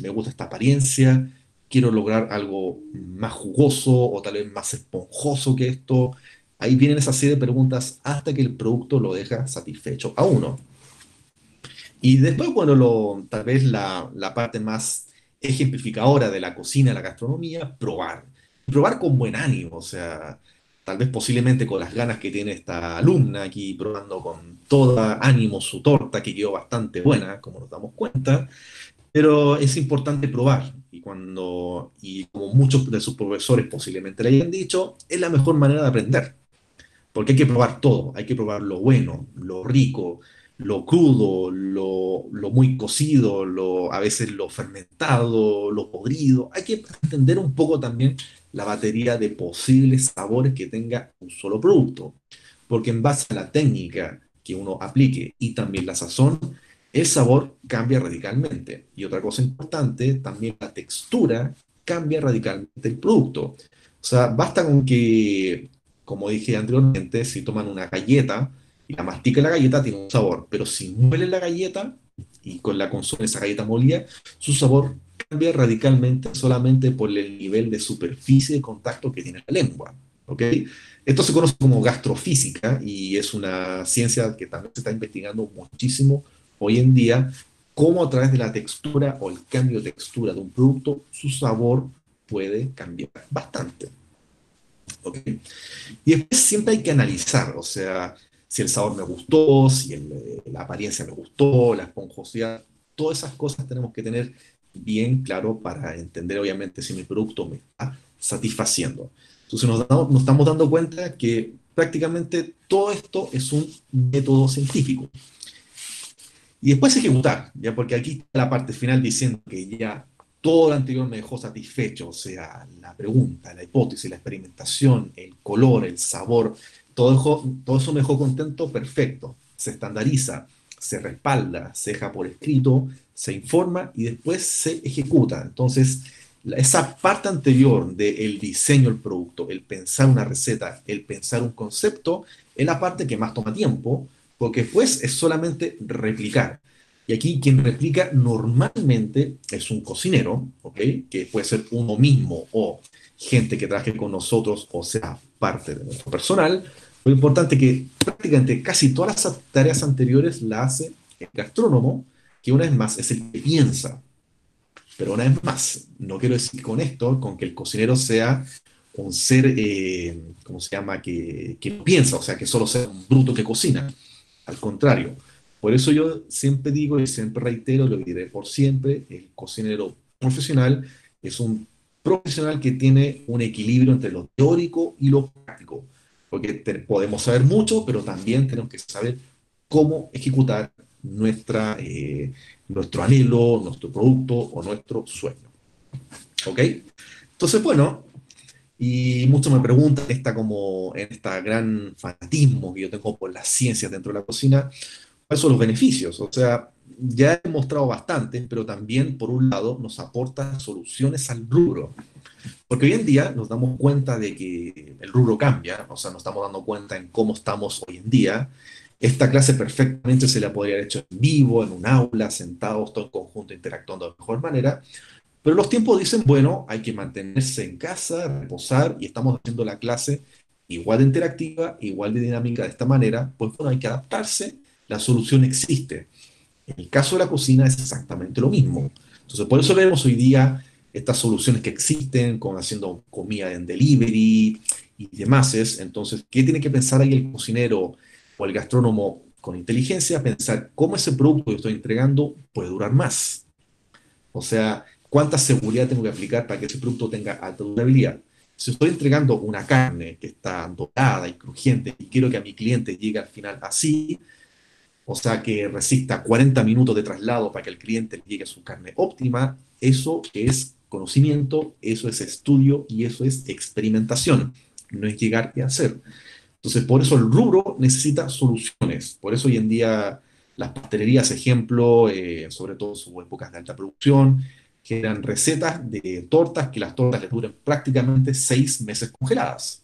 me gusta esta apariencia, quiero lograr algo más jugoso o tal vez más esponjoso que esto. Ahí vienen esa serie de preguntas hasta que el producto lo deja satisfecho a uno. Y después, bueno, lo, tal vez la, la parte más ejemplificadora de la cocina, la gastronomía, probar. Probar con buen ánimo, o sea, tal vez posiblemente con las ganas que tiene esta alumna aquí probando con todo ánimo su torta, que quedó bastante buena, como nos damos cuenta, pero es importante probar. Y cuando, y como muchos de sus profesores posiblemente le hayan dicho, es la mejor manera de aprender. Porque hay que probar todo, hay que probar lo bueno, lo rico, lo crudo, lo, lo, muy cocido, lo, a veces lo fermentado, lo podrido. Hay que entender un poco también la batería de posibles sabores que tenga un solo producto. Porque en base a la técnica que uno aplique y también la sazón, el sabor cambia radicalmente. Y otra cosa importante, también la textura cambia radicalmente el producto. O sea, basta con que, como dije anteriormente, si toman una galleta y la mastica la galleta, tiene un sabor. Pero si muelen la galleta y con la consumen esa galleta molida, su sabor cambia radicalmente solamente por el nivel de superficie de contacto que tiene la lengua. ¿ok? Esto se conoce como gastrofísica y es una ciencia que también se está investigando muchísimo hoy en día, cómo a través de la textura o el cambio de textura de un producto, su sabor puede cambiar bastante. Y después siempre hay que analizar, o sea, si el sabor me gustó, si eh, la apariencia me gustó, la esponjosidad, todas esas cosas tenemos que tener bien claro para entender obviamente si mi producto me está satisfaciendo. Entonces nos, nos estamos dando cuenta que prácticamente todo esto es un método científico. Y después ejecutar, ya porque aquí está la parte final diciendo que ya todo lo anterior me dejó satisfecho, o sea, la pregunta, la hipótesis, la experimentación, el color, el sabor, todo, todo eso me dejó contento, perfecto. Se estandariza, se respalda, se deja por escrito, se informa y después se ejecuta. Entonces, esa parte anterior del diseño del producto, el pensar una receta, el pensar un concepto, es la parte que más toma tiempo, porque después es solamente replicar. Y aquí quien replica normalmente es un cocinero, ¿ok? Que puede ser uno mismo o gente que trabaje con nosotros o sea parte de nuestro personal. Lo importante es que prácticamente casi todas las tareas anteriores la hace el gastrónomo, que una vez más es el que piensa. Pero una vez más, no quiero decir con esto, con que el cocinero sea un ser, eh, ¿cómo se llama?, que, que piensa, o sea, que solo sea un bruto que cocina. Al contrario. Por eso yo siempre digo y siempre reitero, lo diré por siempre, el cocinero profesional es un profesional que tiene un equilibrio entre lo teórico y lo práctico. Porque podemos saber mucho, pero también tenemos que saber cómo ejecutar nuestra, eh, nuestro anhelo, nuestro producto o nuestro sueño. ¿Ok? Entonces, bueno, y muchos me preguntan esta como, en este gran fanatismo que yo tengo por las ciencias dentro de la cocina, ¿cuáles son los beneficios? O sea, ya he mostrado bastante, pero también, por un lado, nos aporta soluciones al rubro. Porque hoy en día nos damos cuenta de que el rubro cambia, o sea, nos estamos dando cuenta en cómo estamos hoy en día, esta clase perfectamente se la podría haber hecho en vivo, en un aula, sentados, todo en conjunto, interactuando de mejor manera. Pero los tiempos dicen, bueno, hay que mantenerse en casa, reposar, y estamos haciendo la clase igual de interactiva, igual de dinámica de esta manera, pues bueno, hay que adaptarse, la solución existe. En el caso de la cocina es exactamente lo mismo. Entonces, por eso vemos hoy día estas soluciones que existen, como haciendo comida en delivery y demás. Entonces, ¿qué tiene que pensar ahí el cocinero? o el gastrónomo con inteligencia pensar cómo ese producto que estoy entregando puede durar más. O sea, cuánta seguridad tengo que aplicar para que ese producto tenga alta durabilidad. Si estoy entregando una carne que está dorada y crujiente y quiero que a mi cliente llegue al final así, o sea, que resista 40 minutos de traslado para que el cliente llegue a su carne óptima, eso es conocimiento, eso es estudio y eso es experimentación. No es llegar y hacer. Entonces, por eso el rubro necesita soluciones. Por eso hoy en día las pastelerías, ejemplo, eh, sobre todo en sus épocas de alta producción, generan recetas de tortas que las tortas les duren prácticamente seis meses congeladas.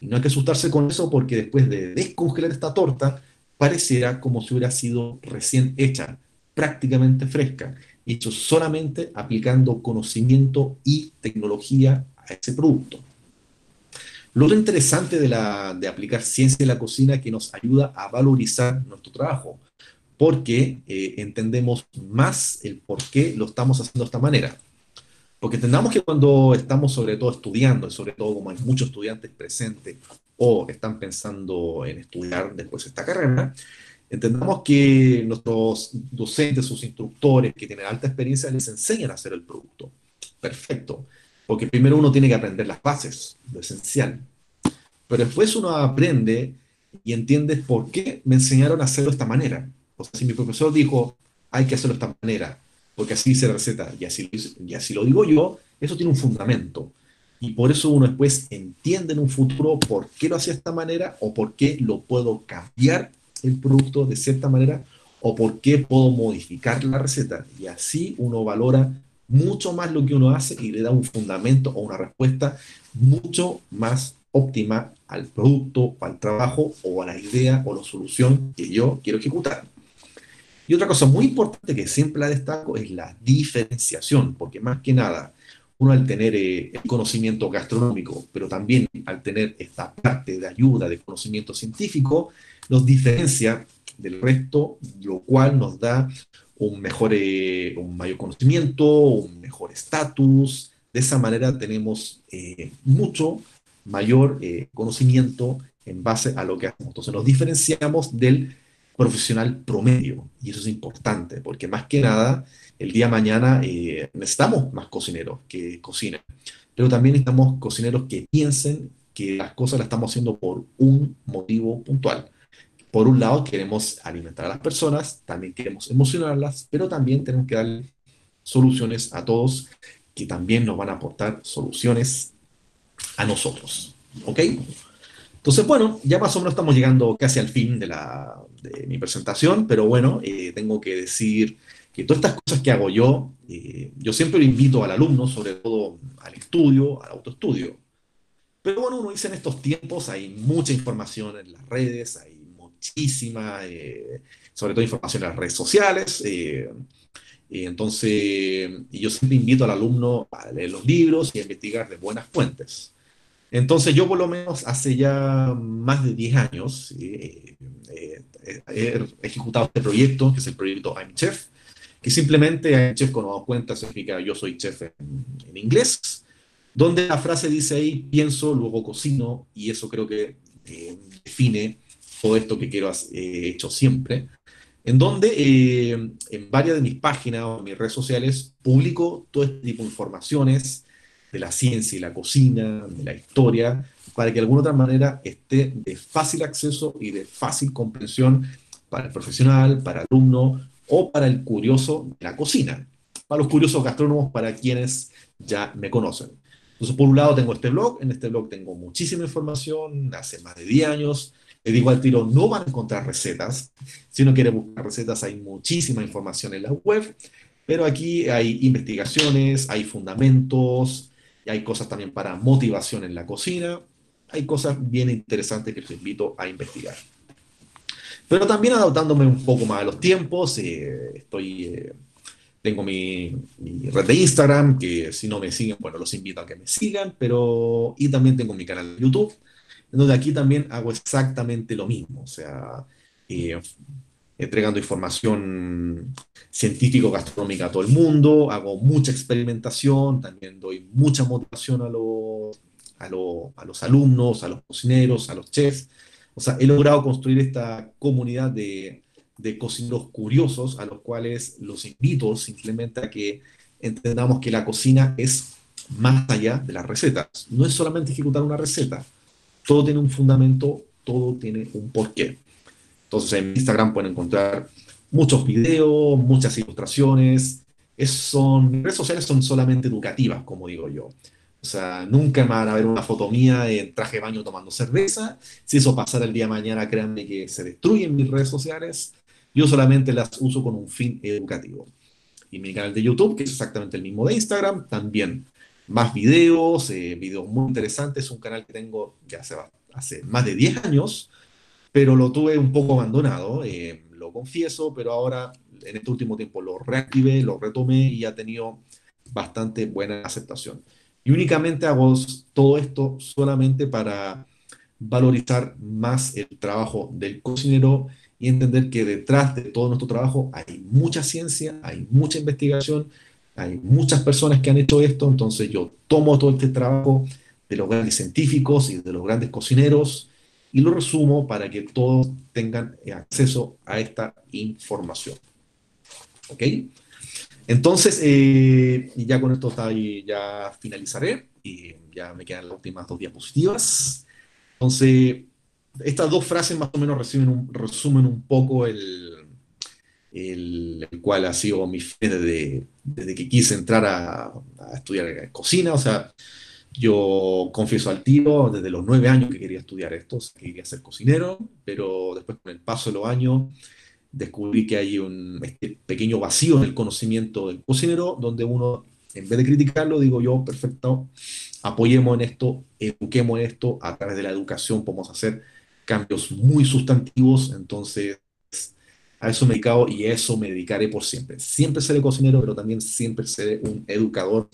No hay que asustarse con eso porque después de descongelar esta torta, pareciera como si hubiera sido recién hecha, prácticamente fresca, hecho solamente aplicando conocimiento y tecnología a ese producto. Lo interesante de, la, de aplicar ciencia en la cocina es que nos ayuda a valorizar nuestro trabajo, porque eh, entendemos más el por qué lo estamos haciendo de esta manera. Porque entendamos que cuando estamos sobre todo estudiando, sobre todo como hay muchos estudiantes presentes o están pensando en estudiar después de esta carrera, entendamos que nuestros docentes, sus instructores que tienen alta experiencia les enseñan a hacer el producto. Perfecto. Porque primero uno tiene que aprender las bases, lo esencial. Pero después uno aprende y entiende por qué me enseñaron a hacerlo de esta manera. O sea, si mi profesor dijo, hay que hacerlo de esta manera, porque así la receta, y así, y así lo digo yo, eso tiene un fundamento. Y por eso uno después entiende en un futuro por qué lo hacía de esta manera o por qué lo puedo cambiar el producto de cierta manera o por qué puedo modificar la receta. Y así uno valora mucho más lo que uno hace y le da un fundamento o una respuesta mucho más óptima al producto, al trabajo o a la idea o la solución que yo quiero ejecutar. Y otra cosa muy importante que siempre la destaco es la diferenciación, porque más que nada, uno al tener eh, el conocimiento gastronómico, pero también al tener esta parte de ayuda de conocimiento científico, nos diferencia del resto, lo cual nos da un mejor, eh, un mayor conocimiento, un mejor estatus. De esa manera tenemos eh, mucho mayor conocimiento en base a lo que hacemos. Entonces nos diferenciamos del profesional promedio. Y eso es importante, porque más que nada, el día de mañana eh, necesitamos más cocineros que cocinen, pero también necesitamos cocineros que piensen que las cosas las estamos haciendo por un motivo puntual. Por un lado, queremos alimentar a las personas, también queremos emocionarlas, pero también tenemos que dar soluciones a todos que también nos van a aportar soluciones a nosotros. ¿Ok? Entonces, bueno, ya más o menos estamos llegando casi al fin de, la, de mi presentación, pero bueno, eh, tengo que decir que todas estas cosas que hago yo, eh, yo siempre lo invito al alumno, sobre todo al estudio, al autoestudio. Pero bueno, uno dice en estos tiempos, hay mucha información en las redes, hay muchísima, eh, sobre todo información en las redes sociales. entonces, yo siempre invito al alumno a leer los libros y a investigar de buenas fuentes. Entonces yo por lo menos hace ya más de 10 años eh, eh, he ejecutado este proyecto, que es el proyecto I'm Chef, que simplemente I'm Chef, como nos cuenta, significa yo soy chef en, inglés, donde la frase dice ahí, pienso, luego cocino, y eso creo que eh, define todo esto que quiero he hecho siempre, en donde en varias de mis páginas o mis redes sociales publico todo este tipo de informaciones, de la ciencia y la cocina, de la historia, para que de alguna otra manera esté de fácil acceso y de fácil comprensión para el profesional, para el alumno o para el curioso de la cocina, para los curiosos gastrónomos, para quienes ya me conocen. Entonces, por un lado tengo este blog, en este blog tengo muchísima información, hace más de 10 años, le digo al tiro, no van a encontrar recetas, si uno quiere buscar recetas hay muchísima información en la web, pero aquí hay investigaciones, hay fundamentos, y hay cosas también para motivación en la cocina, hay cosas bien interesantes que les invito a investigar. Pero también adaptándome un poco más a los tiempos, eh, estoy, eh, tengo mi, red de Instagram, que si no me siguen, bueno, los invito a que me sigan, pero, y también tengo mi canal de YouTube, donde aquí también hago exactamente lo mismo, o sea, eh, entregando información científico-gastronómica a todo el mundo, hago mucha experimentación, también doy mucha motivación a, los, a, a los alumnos, a los cocineros, a los chefs. O sea, he logrado construir esta comunidad de, de cocineros curiosos a los cuales los invito simplemente a que entendamos que la cocina es más allá de las recetas. No es solamente ejecutar una receta. Todo tiene un fundamento, todo tiene un porqué. Entonces en Instagram pueden encontrar muchos videos, muchas ilustraciones. Es, son, redes sociales son solamente educativas, como digo yo. O sea, nunca me van a ver una foto mía en traje de baño tomando cerveza. Si eso pasara el día de mañana, créanme que se destruyen mis redes sociales. Yo solamente las uso con un fin educativo. Y mi canal de YouTube, que es exactamente el mismo de Instagram, también más videos, eh, videos muy interesantes. Es un canal que tengo ya hace, hace más de 10 años pero lo tuve un poco abandonado, eh, lo confieso, pero ahora en este último tiempo lo reactivé, lo retomé y ha tenido bastante buena aceptación. Y únicamente hago todo esto solamente para valorizar más el trabajo del cocinero y entender que detrás de todo nuestro trabajo hay mucha ciencia, hay mucha investigación, hay muchas personas que han hecho esto, entonces yo tomo todo este trabajo de los grandes científicos y de los grandes cocineros y lo resumo para que todos tengan acceso a esta información. ¿Ok? Entonces, eh, ya con esto está ahí, ya finalizaré y ya me quedan las últimas dos diapositivas. Entonces, estas dos frases más o menos resumen un, resumen un poco el, el, cual ha sido mi fe desde, desde que quise entrar a, a, estudiar cocina. O sea, yo confieso al tiro, desde los nueve años que quería estudiar esto, que quería ser cocinero, pero después con el paso de los años descubrí que hay un este pequeño vacío en el conocimiento del cocinero, donde uno, en vez de criticarlo, digo yo, perfecto, apoyemos en esto, eduquemos en esto, a través de la educación podemos hacer cambios muy sustantivos, entonces a eso me he dedicado y a eso me dedicaré por siempre. Siempre seré cocinero, pero también siempre seré un educador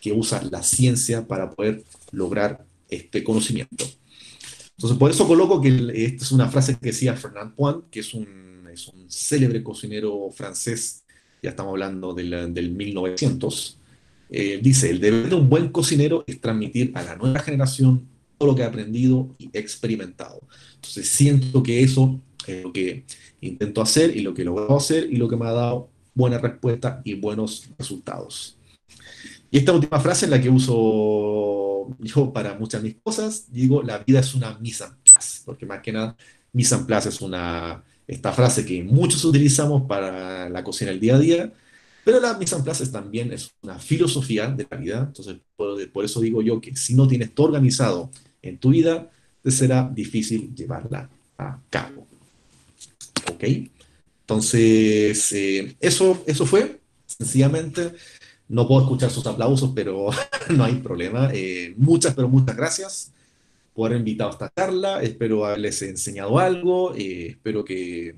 que usa la ciencia para poder lograr este conocimiento. Entonces, por eso coloco que esta es una frase que decía Fernand Point, que es un, es un célebre cocinero francés, ya estamos hablando del, del 1900, eh, dice, el deber de un buen cocinero es transmitir a la nueva generación todo lo que ha aprendido y experimentado. Entonces siento que eso es lo que intento hacer y lo que logro hacer y lo que me ha dado buena respuesta y buenos resultados. Y esta última frase es la que uso yo para muchas de mis cosas, digo, la vida es una mise en place, porque más que nada, mise en place es una, esta frase que muchos utilizamos para la cocina del día a día, pero la mise en place también es una filosofía de la vida, entonces por, por eso digo yo que si no tienes todo organizado en tu vida, te será difícil llevarla a cabo. ¿Ok? Entonces, eh, eso, eso fue, sencillamente. No puedo escuchar sus aplausos, pero [LAUGHS] no hay problema. Eh, muchas, pero muchas gracias por haber invitado a esta charla. Espero haberles enseñado algo. Eh, espero que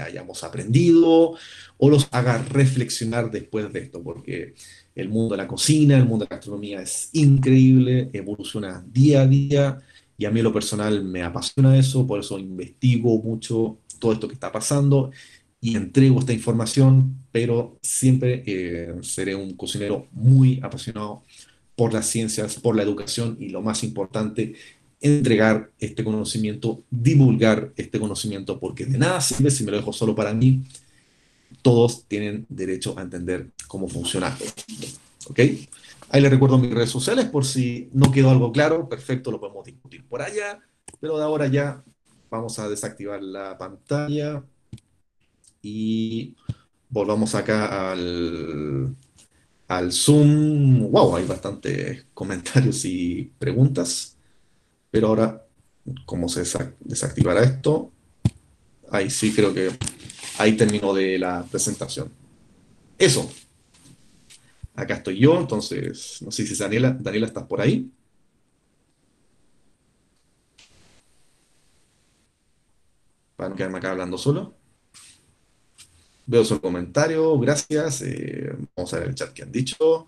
hayamos aprendido o los haga reflexionar después de esto, porque el mundo de la cocina, el mundo de la gastronomía es increíble, evoluciona día a día y a mí lo personal me apasiona eso, por eso investigo mucho todo esto que está pasando y entrego esta información, pero siempre eh, seré un cocinero muy apasionado por las ciencias, por la educación y lo más importante, entregar este conocimiento, divulgar este conocimiento, porque de nada sirve si me lo dejo solo para mí todos tienen derecho a entender cómo funciona. ¿Ok? Ahí les recuerdo mis redes sociales por si no quedó algo claro. Perfecto, lo podemos discutir por allá. Pero de ahora ya vamos a desactivar la pantalla y volvamos acá al, al Zoom. Wow, hay bastantes [LAUGHS] comentarios y preguntas. Pero ahora, ¿cómo se desactivará esto? Ahí sí creo que ahí terminó de la presentación. Eso. Acá estoy yo, entonces, no sé si Daniela, Daniela, ¿estás por ahí? Para no quedarme acá hablando solo. Veo su comentario, gracias. Eh, vamos a ver el chat que han dicho.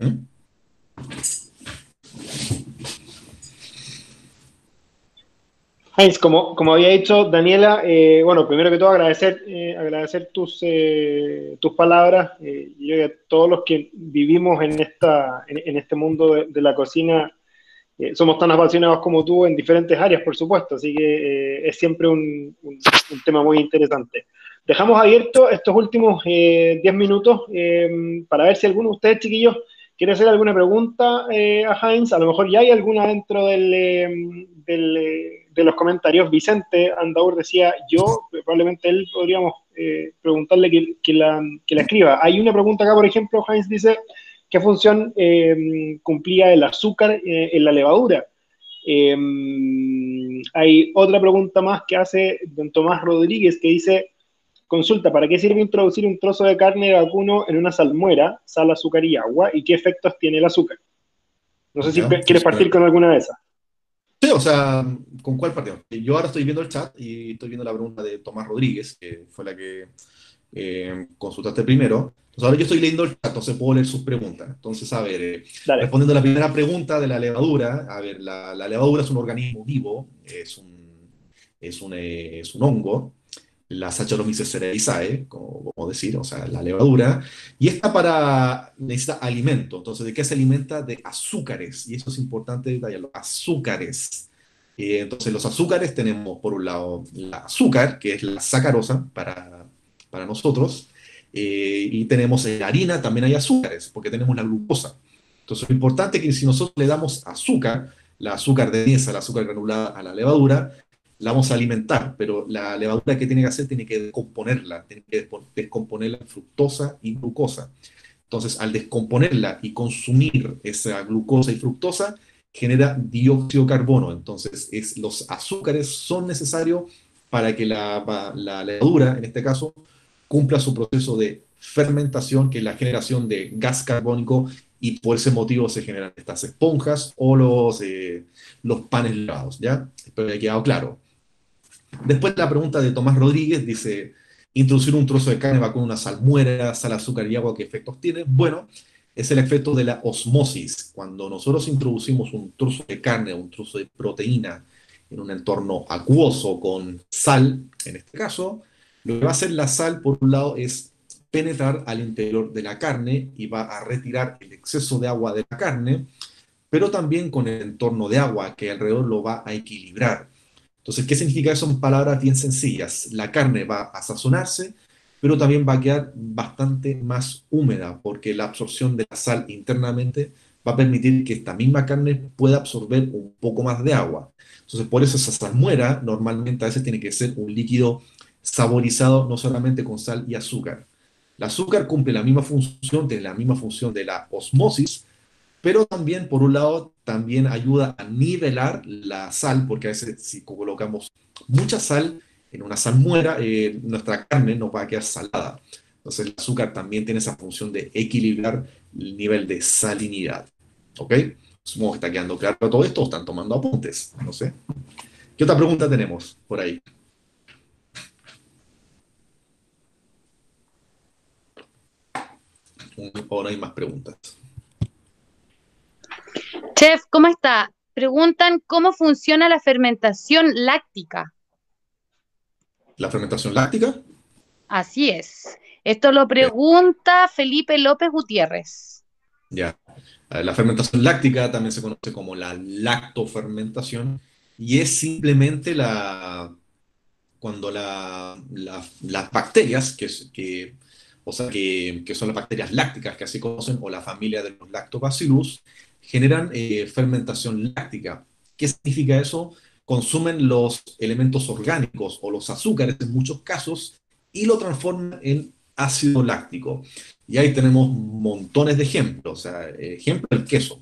¿Mm? Como, como había dicho Daniela, eh, bueno, primero que todo agradecer, eh, agradecer tus, eh, tus palabras. yo y a todos los que vivimos en, esta, en, este mundo de, la cocina somos tan apasionados como tú en diferentes áreas, por supuesto, así que es siempre un, tema muy interesante. Dejamos abierto estos últimos 10 minutos para ver si alguno de ustedes, chiquillos, quiere hacer alguna pregunta a Heinz. A lo mejor ya hay alguna dentro de los comentarios, Vicente Andaur decía, yo, probablemente él podríamos eh, preguntarle que, la, escriba. Hay una pregunta acá, por ejemplo, Heinz dice, ¿qué función em, cumplía el azúcar eh, en la levadura? Em, hay otra pregunta más que hace don Tomás Rodríguez, que dice, consulta, ¿para qué sirve introducir un trozo de carne de vacuno en una salmuera, sal, azúcar y agua? ¿Y qué efectos tiene el azúcar? No sé si quieres partir con alguna de esas. Sí, o sea, ¿con cuál partido? Yo ahora estoy viendo el chat y estoy viendo la pregunta de Tomás Rodríguez, que fue la que eh, consultaste primero. Entonces ahora yo estoy leyendo el chat, entonces puedo leer sus preguntas. Entonces, a ver, eh, respondiendo a la primera pregunta de la levadura, a ver, la, la levadura es un organismo vivo, es un, es un, eh, es un hongo, la Saccharomyces cerevisiae, como, como decir, o sea, la levadura, y esta para, necesita alimento, entonces, ¿de qué se alimenta? De azúcares, y eso es importante detallarlo, azúcares. Eh, entonces, los azúcares tenemos, por un lado, el azúcar, que es la sacarosa para, para nosotros, eh, y tenemos en la harina, también hay azúcares, porque tenemos la glucosa. Entonces, lo importante es que si nosotros le damos azúcar, la azúcar de mesa, el azúcar granulada a la levadura, la vamos a alimentar, pero la levadura que tiene que hacer tiene que descomponerla, tiene que descomponerla en fructosa y glucosa. Entonces, al descomponerla y consumir esa glucosa y fructosa, genera dióxido de carbono. Entonces, es, los azúcares son necesarios para que la, la, levadura, en este caso, cumpla su proceso de fermentación, que es la generación de gas carbónico, y por ese motivo se generan estas esponjas o los, eh, los panes lavados, ¿ya? Espero que haya quedado claro. Después la pregunta de Tomás Rodríguez dice, introducir un trozo de carne va con una salmuera, sal, azúcar y agua, ¿qué efectos tiene? Bueno, es el efecto de la osmosis. Cuando nosotros introducimos un trozo de carne, un trozo de proteína en un entorno acuoso con sal, en este caso, lo que va a hacer la sal, por un lado, es penetrar al interior de la carne y va a retirar el exceso de agua de la carne, pero también con el entorno de agua que alrededor lo va a equilibrar. Entonces, ¿qué significa eso? Son palabras bien sencillas. La carne va a sazonarse, pero también va a quedar bastante más húmeda, porque la absorción de la sal internamente va a permitir que esta misma carne pueda absorber un poco más de agua. Entonces, por eso esa salmuera normalmente a veces tiene que ser un líquido saborizado no solamente con sal y azúcar. El azúcar cumple la misma función, tiene la misma función de la osmosis, pero también, por un lado, también ayuda a nivelar la sal, porque a veces si colocamos mucha sal en una salmuera, eh, nuestra carne no va a quedar salada. Entonces el azúcar también tiene esa función de equilibrar el nivel de salinidad. ¿Ok? Supongo que está quedando claro todo esto están tomando apuntes. No sé. ¿Qué otra pregunta tenemos por ahí? ¿O no hay más preguntas? Chef, ¿cómo está? Preguntan cómo funciona la fermentación láctica. ¿La fermentación láctica? Así es. Esto lo pregunta Felipe López Gutiérrez. Ya. La fermentación láctica también se conoce como la lactofermentación y es simplemente la cuando las bacterias, que, que, o sea, que, que, son las bacterias lácticas que así conocen, o la familia de los lactobacillus, generan eh, fermentación láctica. ¿Qué significa eso? Consumen los elementos orgánicos o los azúcares en muchos casos y lo transforman en ácido láctico. Y ahí tenemos montones de ejemplos. O sea, ejemplo, el queso.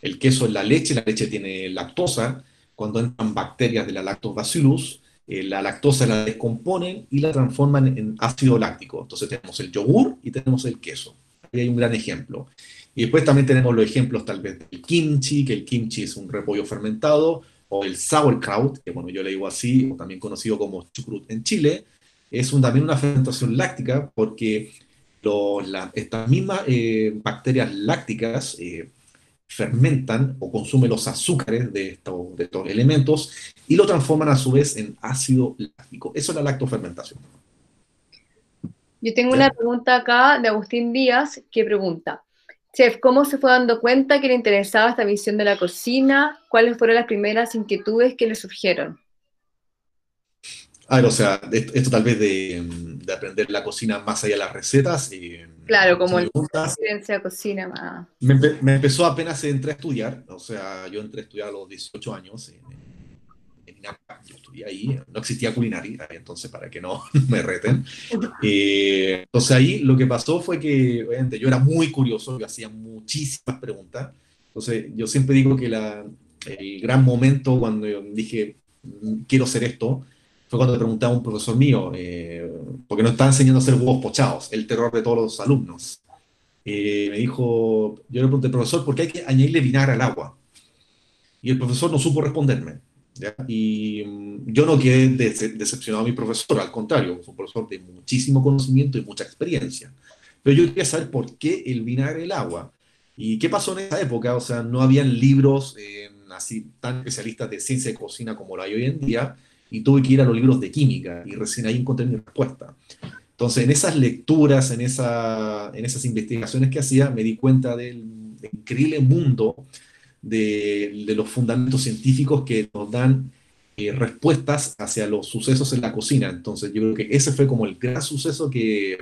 El queso es la leche, la leche tiene lactosa. Cuando entran bacterias de la lactobacillus, eh, la lactosa la descomponen y la transforman en ácido láctico. Entonces tenemos el yogur y tenemos el queso. Ahí hay un gran ejemplo. Y después también tenemos los ejemplos tal vez del kimchi, que el kimchi es un repollo fermentado, o el sauerkraut, que bueno, yo le digo así, o también conocido como chucrut en Chile, es un, también una fermentación láctica porque estas mismas eh, bacterias lácticas eh, fermentan o consumen los azúcares de, de estos elementos y lo transforman a su vez en ácido láctico. Eso es la lactofermentación. Yo tengo una pregunta acá de Agustín Díaz que pregunta, Chef, ¿cómo se fue dando cuenta que le interesaba esta visión de la cocina? ¿Cuáles fueron las primeras inquietudes que le surgieron? A ver, o sea, esto tal vez de, aprender la cocina más allá de las recetas. Claro, como la experiencia de cocina más. Me, empezó apenas entré a estudiar, o sea, yo entré a estudiar a los 18 años en, INAPA, yo estudié ahí, no existía culinaria, entonces para que no [LAUGHS] me reten. Eh, entonces ahí lo que pasó fue que, obviamente, yo era muy curioso, yo hacía muchísimas preguntas, entonces yo siempre digo que la, el gran momento cuando yo dije, mm, quiero hacer esto, fue cuando le preguntaba a un profesor mío, eh, porque nos estaba enseñando a hacer huevos pochados, el terror de todos los alumnos. Eh, me dijo, yo le pregunté, profesor, ¿por qué hay que añadirle vinagre al agua? Y el profesor no supo responderme. Y mm, yo no quedé decepcionado a mi profesor, al contrario, fue un profesor de muchísimo conocimiento y mucha experiencia. Pero yo quería saber por qué el vinagre el agua. ¿Y qué pasó en esa época? O sea, no habían libros eh, así tan especialistas de ciencia de cocina como lo hay hoy en día, y tuve que ir a los libros de química, y recién ahí encontré mi respuesta. Entonces, en esas lecturas, en, esa, en esas investigaciones que hacía, me di cuenta del, increíble mundo de, de, los fundamentos científicos que nos dan eh, respuestas hacia los sucesos en la cocina. Entonces, yo creo que ese fue como el gran suceso que,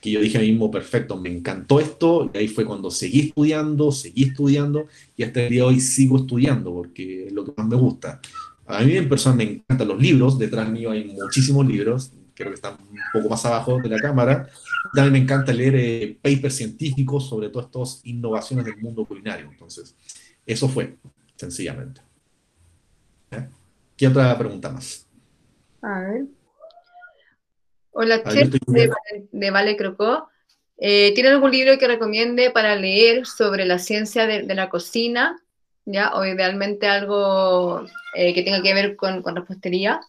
que yo dije a mí mismo, perfecto, me encantó esto, y ahí fue cuando seguí estudiando, seguí estudiando, y hasta el día de hoy sigo estudiando, porque es lo que más me gusta. A mí en persona me encantan los libros, detrás mío hay muchísimos libros, creo que están un poco más abajo de la cámara. También me encanta leer eh, papers científicos sobre todas estas innovaciones del mundo culinario. Entonces, eso fue, sencillamente. ¿Eh? ¿Qué otra pregunta más? A ver. Hola, Chef de, Vale Crocó. Eh, ¿Tiene algún libro que recomiende para leer sobre la ciencia de, la cocina? ¿Ya? O idealmente algo eh, que tenga que ver con, con, repostería.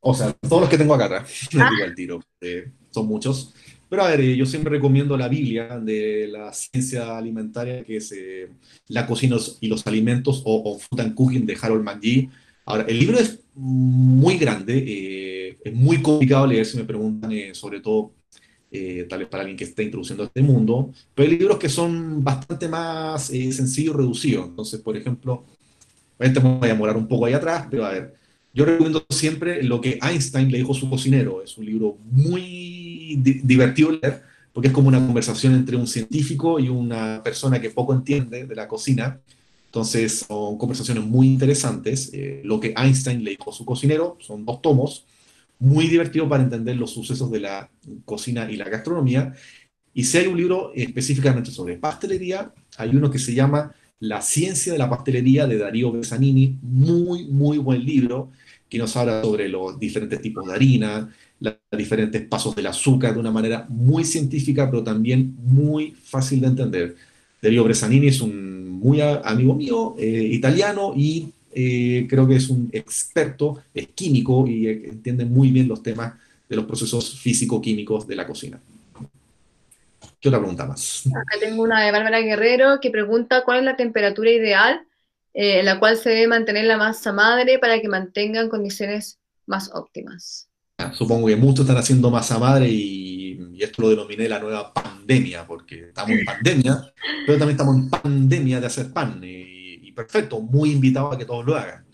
O sea, todos los que tengo acá no [LAUGHS] digo al tiro, eh, son muchos. Pero a ver, yo siempre recomiendo la Biblia de la ciencia alimentaria, que es La cocina y los alimentos, o, Food and Cooking de Harold McGee. Ahora, el libro es muy grande, eh, es muy complicado leer si me preguntan, eh, sobre todo eh, tal vez para alguien que esté introduciendo este mundo, pero hay libros que son bastante más sencillos y reducidos. Entonces, por ejemplo, este me voy a demorar un poco ahí atrás, pero a ver, yo recomiendo siempre lo que Einstein le dijo a su cocinero. Es un libro muy divertido leer, porque es como una conversación entre un científico y una persona que poco entiende de la cocina entonces, son conversaciones muy interesantes. Eh, lo que Einstein le dijo a su cocinero, son dos tomos, muy divertidos para entender los sucesos de la cocina y la gastronomía. Y si hay un libro específicamente sobre pastelería, hay uno que se llama La ciencia de la pastelería de Darío Besanini, muy, muy buen libro, que nos habla sobre los diferentes tipos de harina, los diferentes pasos del azúcar de una manera muy científica, pero también muy fácil de entender. Darío Bresanini es un muy amigo mío, eh, italiano, y eh, creo que es un experto, es químico y eh, entiende muy bien los temas de los procesos físico-químicos de la cocina. ¿Qué otra pregunta más? Acá tengo una de Bárbara Guerrero que pregunta cuál es la temperatura ideal en la cual se debe mantener la masa madre para que mantengan condiciones más óptimas. Ah, supongo que muchos están haciendo masa madre y, esto lo denominé la nueva pandemia, porque estamos en pandemia, pero también estamos en pandemia de hacer pan. Y, perfecto, muy invitado a que todos lo hagan.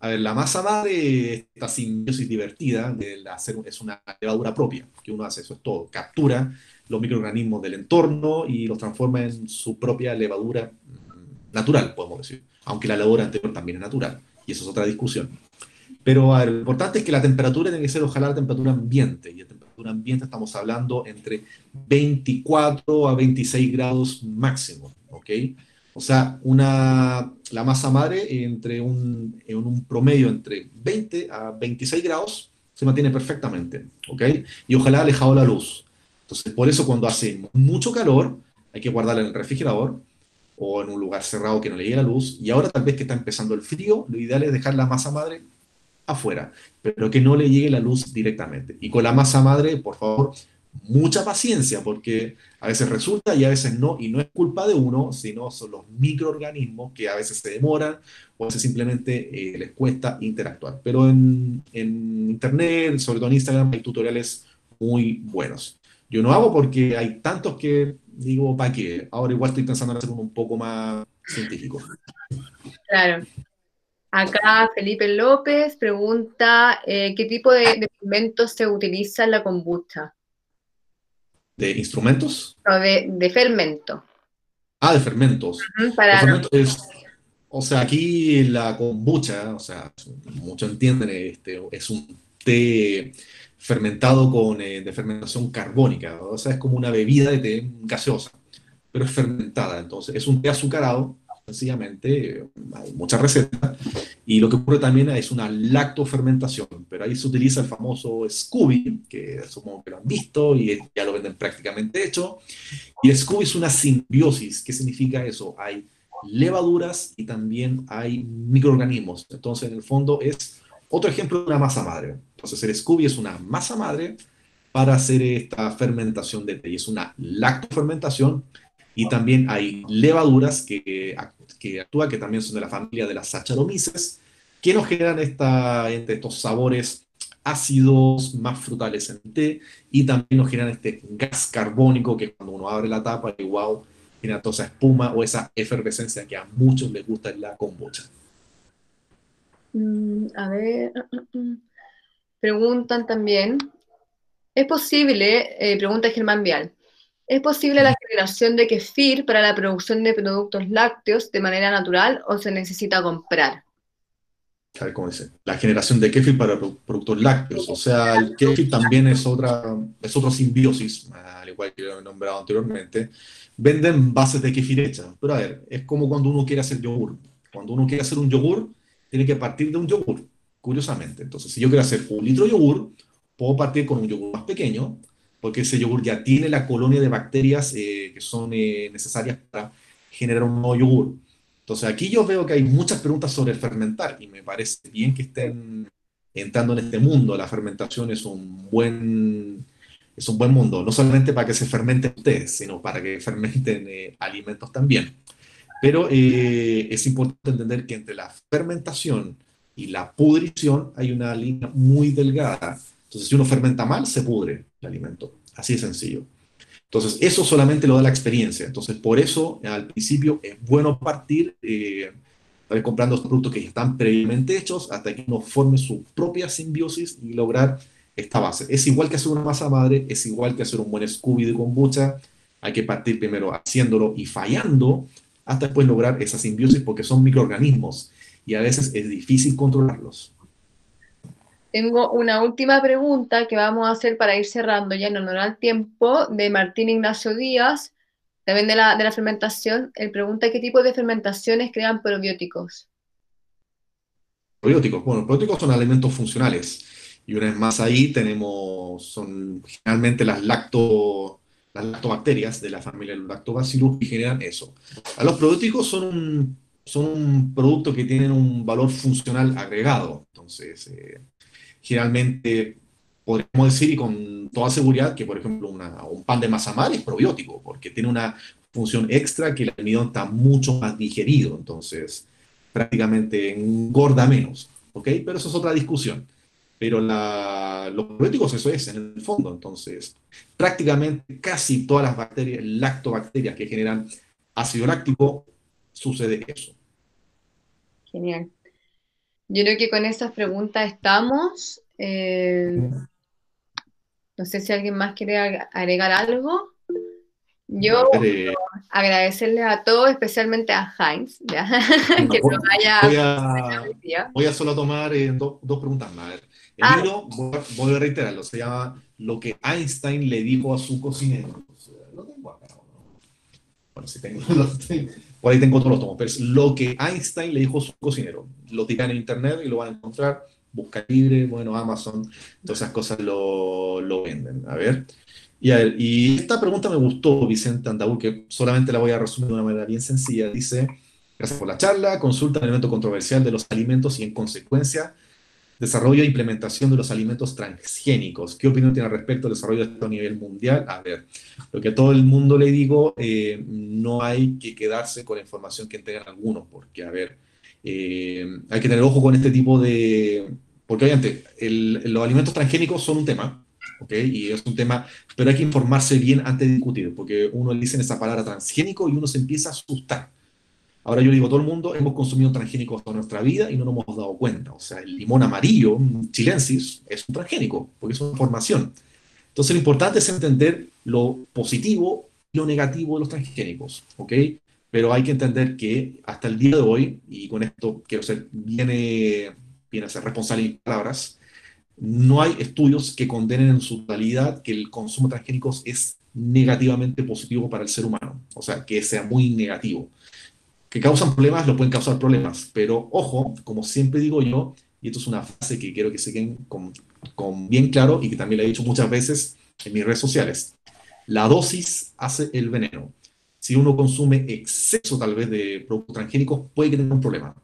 A ver, la masa madre, esta simbiosis divertida de hacer, es una levadura propia, que uno hace, eso es todo. Captura los microorganismos del entorno y los transforma en su propia levadura natural, podemos decir. Aunque la levadura anterior también es natural. Y eso es otra discusión. Pero lo importante es que la temperatura tiene que ser ojalá la temperatura ambiente. Y de temperatura ambiente estamos hablando entre 24 a 26 grados máximo. ¿ok? O sea, una, la masa madre entre un, en un promedio entre 20 a 26 grados se mantiene perfectamente. ¿ok? Y ojalá alejado la luz. Entonces, por eso cuando hace mucho calor, hay que guardarla en el refrigerador o en un lugar cerrado que no le llegue la luz. Y ahora tal vez que está empezando el frío, lo ideal es dejar la masa madre afuera, pero que no le llegue la luz directamente. Y con la masa madre, por favor, mucha paciencia, porque a veces resulta y a veces no, y no es culpa de uno, sino son los microorganismos que a veces se demoran o a veces simplemente eh, les cuesta interactuar. Pero en, en Internet, sobre todo en Instagram, hay tutoriales muy buenos. Yo no hago porque hay tantos que digo, ¿para qué? Ahora igual estoy pensando en hacer uno un poco más científico. Claro. Acá Felipe López pregunta, eh, ¿qué tipo de, fermentos se utiliza en la kombucha? ¿De instrumentos? No, de, fermento. Ah, de fermentos. o sea, aquí la kombucha, o sea, muchos entienden, este, es un té fermentado con, eh, de fermentación carbónica, o sea, es como una bebida de té gaseosa, pero es fermentada, entonces es un té azucarado sencillamente hay muchas recetas. Y lo que ocurre también es una lactofermentación, pero ahí se utiliza el famoso Scooby, que supongo que lo han visto y ya lo venden prácticamente hecho. Y el Scooby es una simbiosis. ¿Qué significa eso? Hay levaduras y también hay microorganismos. Entonces, en el fondo es otro ejemplo de una masa madre. Entonces, el Scooby es una masa madre para hacer esta fermentación de té. Y es una lactofermentación y también hay levaduras que, que actúan, que también son de la familia de las Saccharomyces, que nos generan esta, estos sabores ácidos, más frutales en té, y también nos generan este gas carbónico que cuando uno abre la tapa, igual genera toda esa espuma o esa efervescencia que a muchos les gusta en la kombucha. Mm, a ver, [CLEARS THROAT] preguntan también, ¿es posible, eh, pregunta Germán Vial, ¿es posible la generación de kefir para la producción de productos lácteos de manera natural o se necesita comprar? ¿Cómo dice? La generación de kefir para productos lácteos. O sea, el kefir también es otra, es otra simbiosis, al igual que lo he nombrado anteriormente. Venden bases de kefir hechas. Pero a ver, es como cuando uno quiere hacer yogur. Cuando uno quiere hacer un yogur, tiene que partir de un yogur, curiosamente. Entonces, si yo quiero hacer un litro de yogur, puedo partir con un yogur más pequeño, porque ese yogur ya tiene la colonia de bacterias eh, que son eh, necesarias para generar un nuevo yogur. Entonces aquí yo veo que hay muchas preguntas sobre el fermentar y me parece bien que estén entrando en este mundo. La fermentación es un buen, es un buen mundo, no solamente para que se fermenten ustedes, sino para que [LAUGHS] fermenten eh, alimentos también. Pero eh, es importante entender que entre la fermentación y la pudrición hay una línea muy delgada. Entonces, si uno fermenta mal, se pudre el alimento. Así de sencillo. Entonces, eso solamente lo da la experiencia. Entonces, por eso, al principio, es bueno partir eh, comprando productos que ya están previamente hechos hasta que uno forme su propia simbiosis y lograr esta base. Es igual que hacer una masa madre, es igual que hacer un buen Scooby de kombucha. Hay que partir primero haciéndolo y fallando hasta después lograr esa simbiosis porque son microorganismos y a veces es difícil controlarlos. Tengo una última pregunta que vamos a hacer para ir cerrando ya en honor al tiempo de Martín Ignacio Díaz, también de la, de la fermentación. Él pregunta qué tipo de fermentaciones crean probióticos. Probióticos, bueno, probióticos son alimentos funcionales. Y una vez más ahí tenemos, son generalmente las, lacto, las lactobacterias de la familia del lactobacillus y generan eso. Los probióticos son un, son producto que tienen un valor funcional agregado. Entonces, eh, generalmente podríamos decir y con toda seguridad que, por ejemplo, un pan de masa madre es probiótico, porque tiene una función extra que el almidón está mucho más digerido, entonces prácticamente engorda menos, ¿ok? Pero eso es otra discusión. Pero los probióticos eso es en el fondo, entonces prácticamente casi todas las bacterias, lactobacterias que generan ácido láctico, sucede eso. Genial. Yo creo que con esas preguntas estamos. Eh, no sé si alguien más quiere agregar algo. Yo agradecerles a todos, especialmente a Heinz, [LAUGHS] que voy, vaya. Voy a, solo tomar eh, dos preguntas más. El ah. libro, voy, a reiterarlo, se llama Lo que Einstein le dijo a su cocinero. Lo tengo acá. Bueno, si tengo, [LAUGHS] por ahí tengo todos los tomos, pero es lo que Einstein le dijo a su cocinero. Lo tiran en internet y lo van a encontrar. Busca libre, bueno, Amazon, todas esas cosas lo, lo venden. A ver. Y, a ver, y esta pregunta me gustó, Vicente Andaú, que solamente la voy a resumir de una manera bien sencilla. Dice, gracias por la charla, consulta el elemento controversial de los alimentos y en consecuencia Desarrollo e implementación de los alimentos transgénicos. ¿Qué opinión tiene al respecto del desarrollo de esto a nivel mundial? A ver, lo que a todo el mundo le digo, eh, no hay que quedarse con la información que entregan algunos, porque, a ver, eh, hay que tener ojo con este tipo de... Porque obviamente los alimentos transgénicos son un tema, ¿ok? Y es un tema, pero hay que informarse bien antes de discutir, porque uno le dice esa palabra transgénico y uno se empieza a asustar. Ahora yo digo, todo el mundo hemos consumido transgénicos toda nuestra vida y no nos hemos dado cuenta. O sea, el limón amarillo, chilensis, es un transgénico, porque es una formación. Entonces lo importante es entender lo positivo y lo negativo de los transgénicos, ¿ok? Pero hay que entender que hasta el día de hoy, y con esto quiero ser, viene, viene a ser responsable en palabras, no hay estudios que condenen en su totalidad que el consumo de transgénicos es negativamente positivo para el ser humano, o sea, que sea muy negativo que causan problemas, lo pueden causar problemas, pero ojo, como siempre digo yo, y esto es una frase que quiero que se queden con, bien claro y que también le he dicho muchas veces en mis redes sociales, la dosis hace el veneno. Si uno consume exceso tal vez de productos transgénicos, puede que tenga un problema.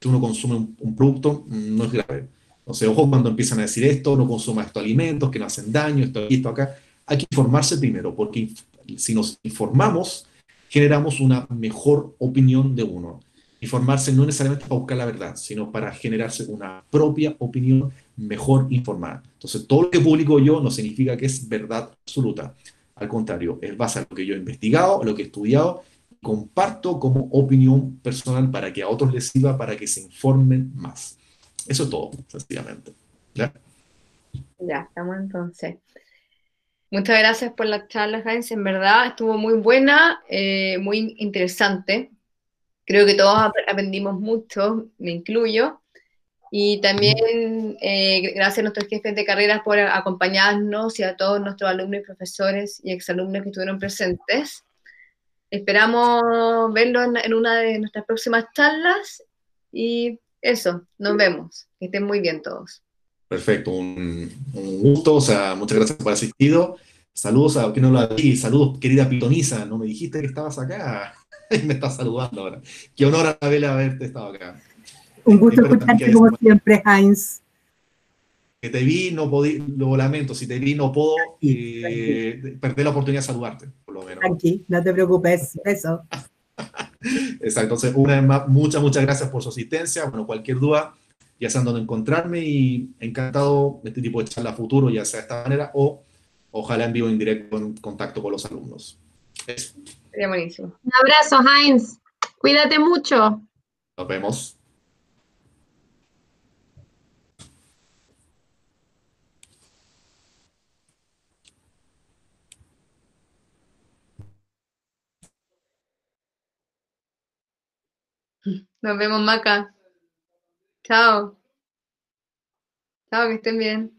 Si uno consume un, producto, no es grave. Entonces, ojo cuando empiezan a decir esto, no consuma estos alimentos que no hacen daño, esto esto acá. Hay que informarse primero, porque si nos informamos, generamos una mejor opinión de uno. Informarse no necesariamente para buscar la verdad, sino para generarse una propia opinión mejor informada. Entonces, todo lo que publico yo no significa que es verdad absoluta. Al contrario, es base a lo que yo he investigado, lo que he estudiado, comparto como opinión personal para que a otros les sirva, para que se informen más. Eso es todo, sencillamente. ¿Ya? Ya, estamos entonces. Muchas gracias por la charla, Heinz. En verdad estuvo muy buena, eh, muy interesante. Creo que todos aprendimos mucho, me incluyo. Y también eh, gracias a nuestros jefes de carreras por acompañarnos y a todos nuestros alumnos profesores y exalumnos que estuvieron presentes. Esperamos verlos en, una de nuestras próximas charlas y eso, nos vemos. Que estén muy bien todos. Perfecto, un, gusto, o sea, muchas gracias por asistido. Saludos a, que no lo vi, saludos querida Pitonisa, no me dijiste que estabas acá [LAUGHS] y me estás saludando ahora. Qué honor a Abel haberte estado acá. Un gusto escucharte como siempre, Heinz. Que te vi, no podí, lo lamento, si te vi no puedo eh, perder la oportunidad de saludarte, por lo menos. Aquí, no te preocupes, eso. [LAUGHS] Exacto, entonces una vez más, muchas, muchas gracias por su asistencia. Bueno, cualquier duda, ya saben dónde encontrarme y encantado de este tipo de charla futuro, ya sea de esta manera o ojalá en vivo en directo en contacto con los alumnos. Sería buenísimo. Un abrazo, Heinz. Cuídate mucho. Nos vemos. Nos vemos, Maca. Chao. Chao, que estén bien.